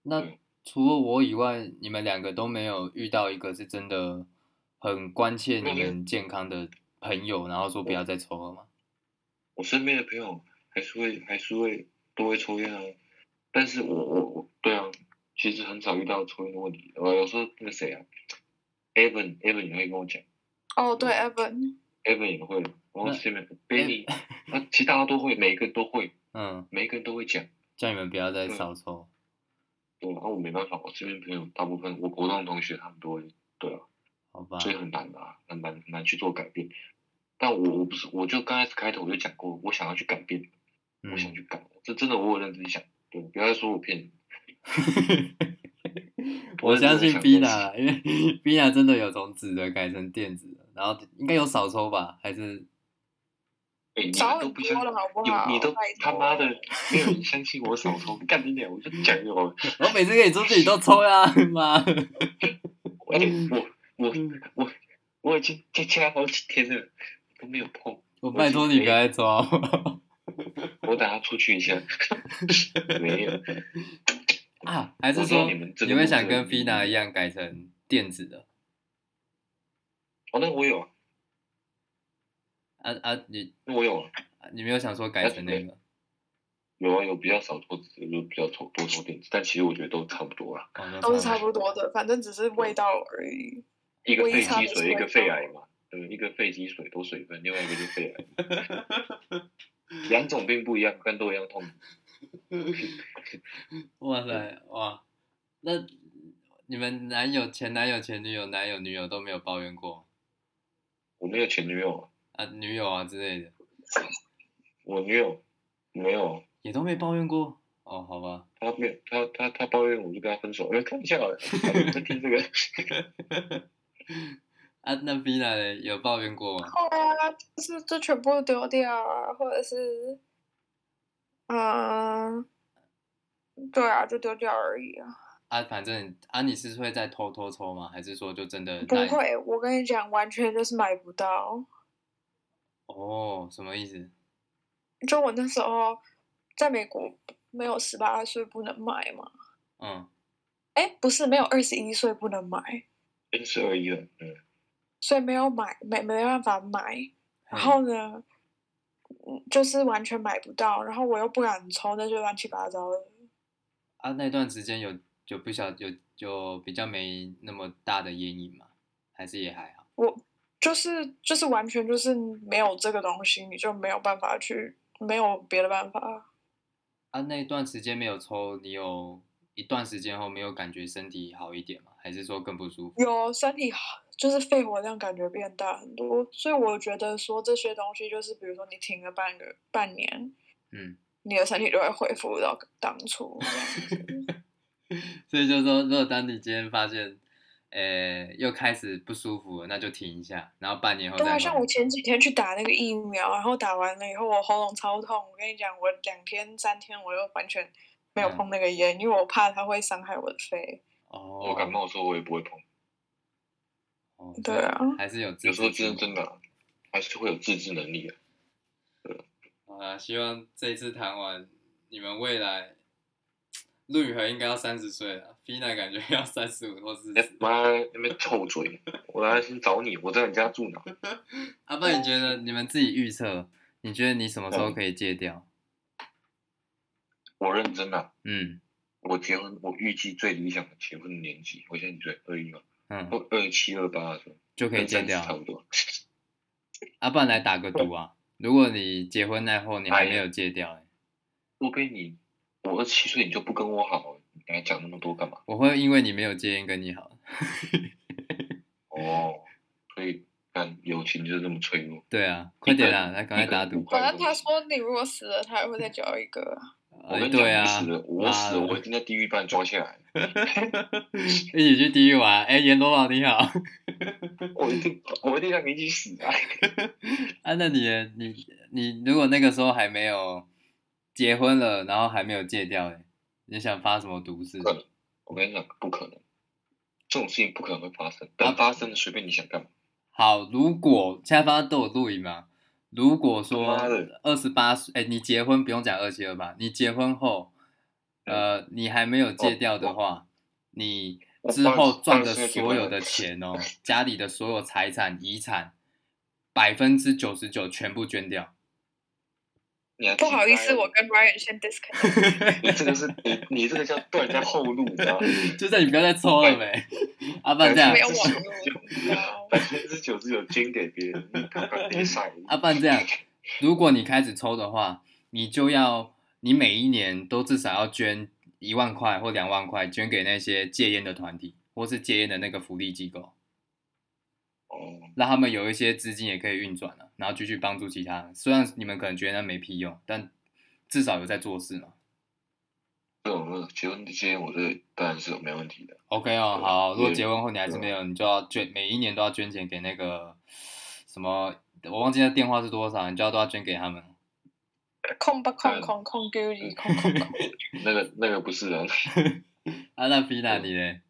S1: 那除了我以外，你们两个都没有遇到一个是真的。很关切你们健康的朋友，然后说不要再抽了吗？
S3: 我身边的朋友还是会还是会都会抽烟啊，但是我我我对啊，其实很少遇到抽烟的问题。我有时候那个谁啊，Evan Evan 也会跟我讲。
S2: 哦，对，Evan。
S3: Evan 也会，然后这边 Benny，那其他都会，每个人都会，(laughs)
S1: 嗯，
S3: 每个人都会讲，
S1: 叫你们不要再少抽。
S3: 对，然后我没办法，我身边朋友大部分，我国中同学他们都会，对啊。所以很难的，很难很难去做改变。但我我不是，我就刚开始开头我就讲过，我想要去改变，嗯、我想去改，这真的我有认真想。对，不要再说我骗你。(laughs)
S1: 我相信 Bina，因为 (laughs) Bina 真的有从纸的改成电子的，然后应该有少抽吧？还是？
S3: 你们都不相信，你你都他妈的没有人相信我少抽，干你脸，我就讲就好了。
S1: 我每次跟你出去你都抽呀，妈！
S3: 而 (laughs) 且我。我我我已经在家好几天了，都没有碰。
S1: 我拜托你不要再抓
S3: 我。(laughs) 我等下出去一下。(laughs) 没有。(laughs)
S1: 啊，还是说你们你们想跟 Fina 一样改成电子的？
S3: 哦，那我有。
S1: 啊啊啊，你
S3: 那我有啊。
S1: 你没有想说改成那个？
S3: 有啊，有比较少抽纸，有比较抽多抽电子，但其实我觉得都差不多啊。
S2: 都是差不多的，反正只是味道而已。
S3: 一个肺积水，一个肺癌嘛，对，一个肺积水多水分，另外一个就肺癌，(laughs) 两种病不一样，但都一样痛。(laughs)
S1: 哇塞，哇，那你们男友、前男友、前女友、男友、女友都没有抱怨过？
S3: 我没有前女友啊，
S1: 啊，女友啊之类的。
S3: 我女友没有，
S1: 也都没抱怨过。哦，好吧。
S3: 他没有，他他他抱怨我就跟他分手。哎，看一下，在听这个。(laughs) (laughs)
S1: 啊，那 Vina 呢？有抱怨过吗？
S2: 啊，就是就全部丢掉啊，或者是，嗯、呃，对啊，就丢掉而已啊。
S1: 啊，反正啊，你是会再偷偷抽吗？还是说就真的
S2: 不会？我跟你讲，完全就是买不到。
S1: 哦，什么意思？
S2: 就我那时候在美国，没有十八岁不能买嘛。
S1: 嗯。
S2: 哎，不是，没有二十一岁不能买。
S3: 二十二一了，嗯。
S2: 所以没有买，没没办法买。然后呢，嗯，就是完全买不到。然后我又不敢抽，那就乱七八糟的。
S1: 啊，那段时间有。就不晓有就比较没那么大的烟瘾嘛，还是也还好。
S2: 我就是就是完全就是没有这个东西，你就没有办法去，没有别的办法。
S1: 啊，那段时间没有抽，你有一段时间后没有感觉身体好一点吗？还是说更不舒服？
S2: 有身体好，就是肺活量感觉变大很多，所以我觉得说这些东西就是，比如说你停了半个半年，嗯，你的身体就会恢复到当初。(laughs)
S1: 所以就是说，如果当你今天发现，呃、欸，又开始不舒服了，那就停一下，然后半年后再。
S2: 对，像我前几天去打那个疫苗，然后打完了以后，我喉咙超痛。我跟你讲，我两天三天我又完全没有碰那个烟，嗯、因为我怕它会伤害我的肺。
S1: 哦。
S3: 我感冒的时候我也不会碰。
S1: 哦。
S2: 对啊。
S1: 还是有。
S3: 有时候真的真的，还是会有自制能力的。对。
S1: 好啊，希望这一次谈完，你们未来。陆宇恒应该要三十岁了，Fina 感觉要三十五或四十。
S3: 妈，那边臭嘴！我来先找你，我在你家住哪？(laughs)
S1: 阿爸，你觉得你们自己预测？你觉得你什么时候可以戒掉？
S3: 我认真啊。
S1: 嗯。
S3: 我结婚，我预计最理想的结婚的年纪，我现在几岁？二一嘛。
S1: 嗯。
S3: 二七二八的时候
S1: 就可以戒掉。
S3: 差不多。(laughs)
S1: 阿爸来打个赌啊！如果你结婚那后你还没有戒掉，欸，
S3: 我跟你。我二十七岁你就不跟我好，你刚才讲那么多干嘛？
S1: 我会因为你没有戒烟跟你好。(laughs)
S3: 哦，所以但友情就是这么脆弱。
S1: 对啊，快点啊，来赶快打赌。
S2: 反正他说你如果死了，他还会再交一个。
S3: 我跟你讲，死了，我死了，我一定在地狱把你抓起来。(laughs)
S1: 一起去地狱玩，哎，阎罗王你好。(laughs)
S3: 我一定，我一定让你一起死啊！(laughs)
S1: 啊，那你你你如果那个时候还没有。结婚了，然后还没有戒掉，哎，你想发什么毒誓？
S3: 可能，我跟你讲，不可能，这种事情不可能会发生。但发生了，随便你想干嘛。
S1: 好，如果现在发生都有录影吗？如果说二十八岁，哎，你结婚不用讲二七二八，你结婚后，呃，你还没有戒掉的话，你之后赚的所有的钱哦，家里的所有财产、遗产，百分之九十九全部捐掉。
S2: 不好意思，我跟 Ryan 先 disconnect。(laughs)
S3: 你这个是你你这个叫断人家后路，你知道吗？(laughs)
S1: 就在你不要再抽了没？(laughs) 阿半这样，
S3: 百分之九十九捐给别人，
S1: 阿半这样，如果你开始抽的话，你就要你每一年都至少要捐一万块或两万块，捐给那些戒烟的团体或是戒烟的那个福利机构。
S3: 哦，
S1: 让他们有一些资金也可以运转了，然后继续帮助其他人。虽然你们可能觉得那没屁用，但至少有在做事嘛。
S3: 对，我们结婚之前，我这当然是没问题的。
S1: OK 哦，好，如果结婚后你还是没有，你就要捐，每一年都要捐钱给那个什么，我忘记那电话是多少，你就要都要捐给他们。
S2: 空不空空空丢你空空空。(laughs)
S3: 那个那个不是人。(laughs)
S1: 啊，那 Fina 你嘞？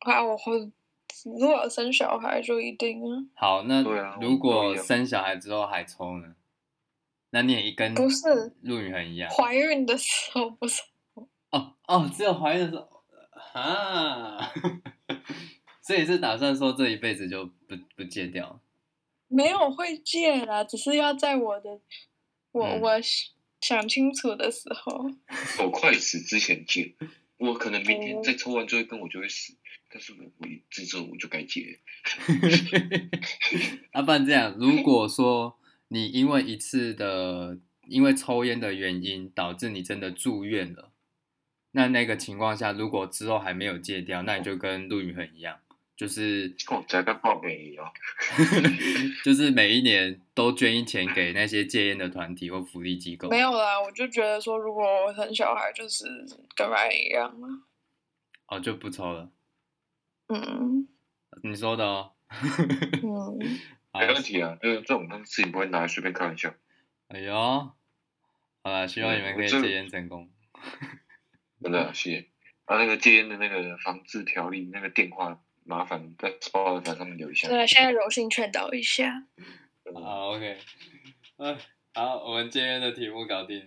S2: 啊，我会。如果生小孩就一定啊。
S1: 好，那如果生小孩之后还抽呢？那你也一根
S2: 不是
S1: 陆宇恒一样。
S2: 怀孕的时候不是。
S1: 哦哦，只有怀孕的时候啊。(laughs) 所以是打算说这一辈子就不不戒掉？
S2: 没有会戒啦，只是要在我的我、嗯、我想清楚的时候。
S3: 我快死之前戒，我可能明天再抽完最后一根，我就会死。但是我我这时候我就该戒。(laughs)
S1: 阿爸这样，如果说你因为一次的因为抽烟的原因导致你真的住院了，那那个情况下，如果之后还没有戒掉，那你就跟陆宇恒一样，就是
S3: 哦，在跟报名一样，(laughs)
S1: 就是每一年都捐一钱给那些戒烟的团体或福利机构。
S2: 没有啦，我就觉得说，如果我生小孩，就是跟别人一样了。
S1: 哦，就不抽了。
S2: 嗯，
S1: 你说的哦。(laughs)
S2: 嗯，
S3: 没问题啊，这这种事情不会拿来随便开玩笑。
S1: 哎呦，好了，希望你们可以戒烟成功。(laughs)
S3: 真的、啊，谢谢。啊，那个戒烟的那个防治条例那个电话，麻烦在报纸上面留一下。
S2: 对，现在柔性劝导一下。
S1: 好，OK。嗯，好，我们戒烟的题目搞定了。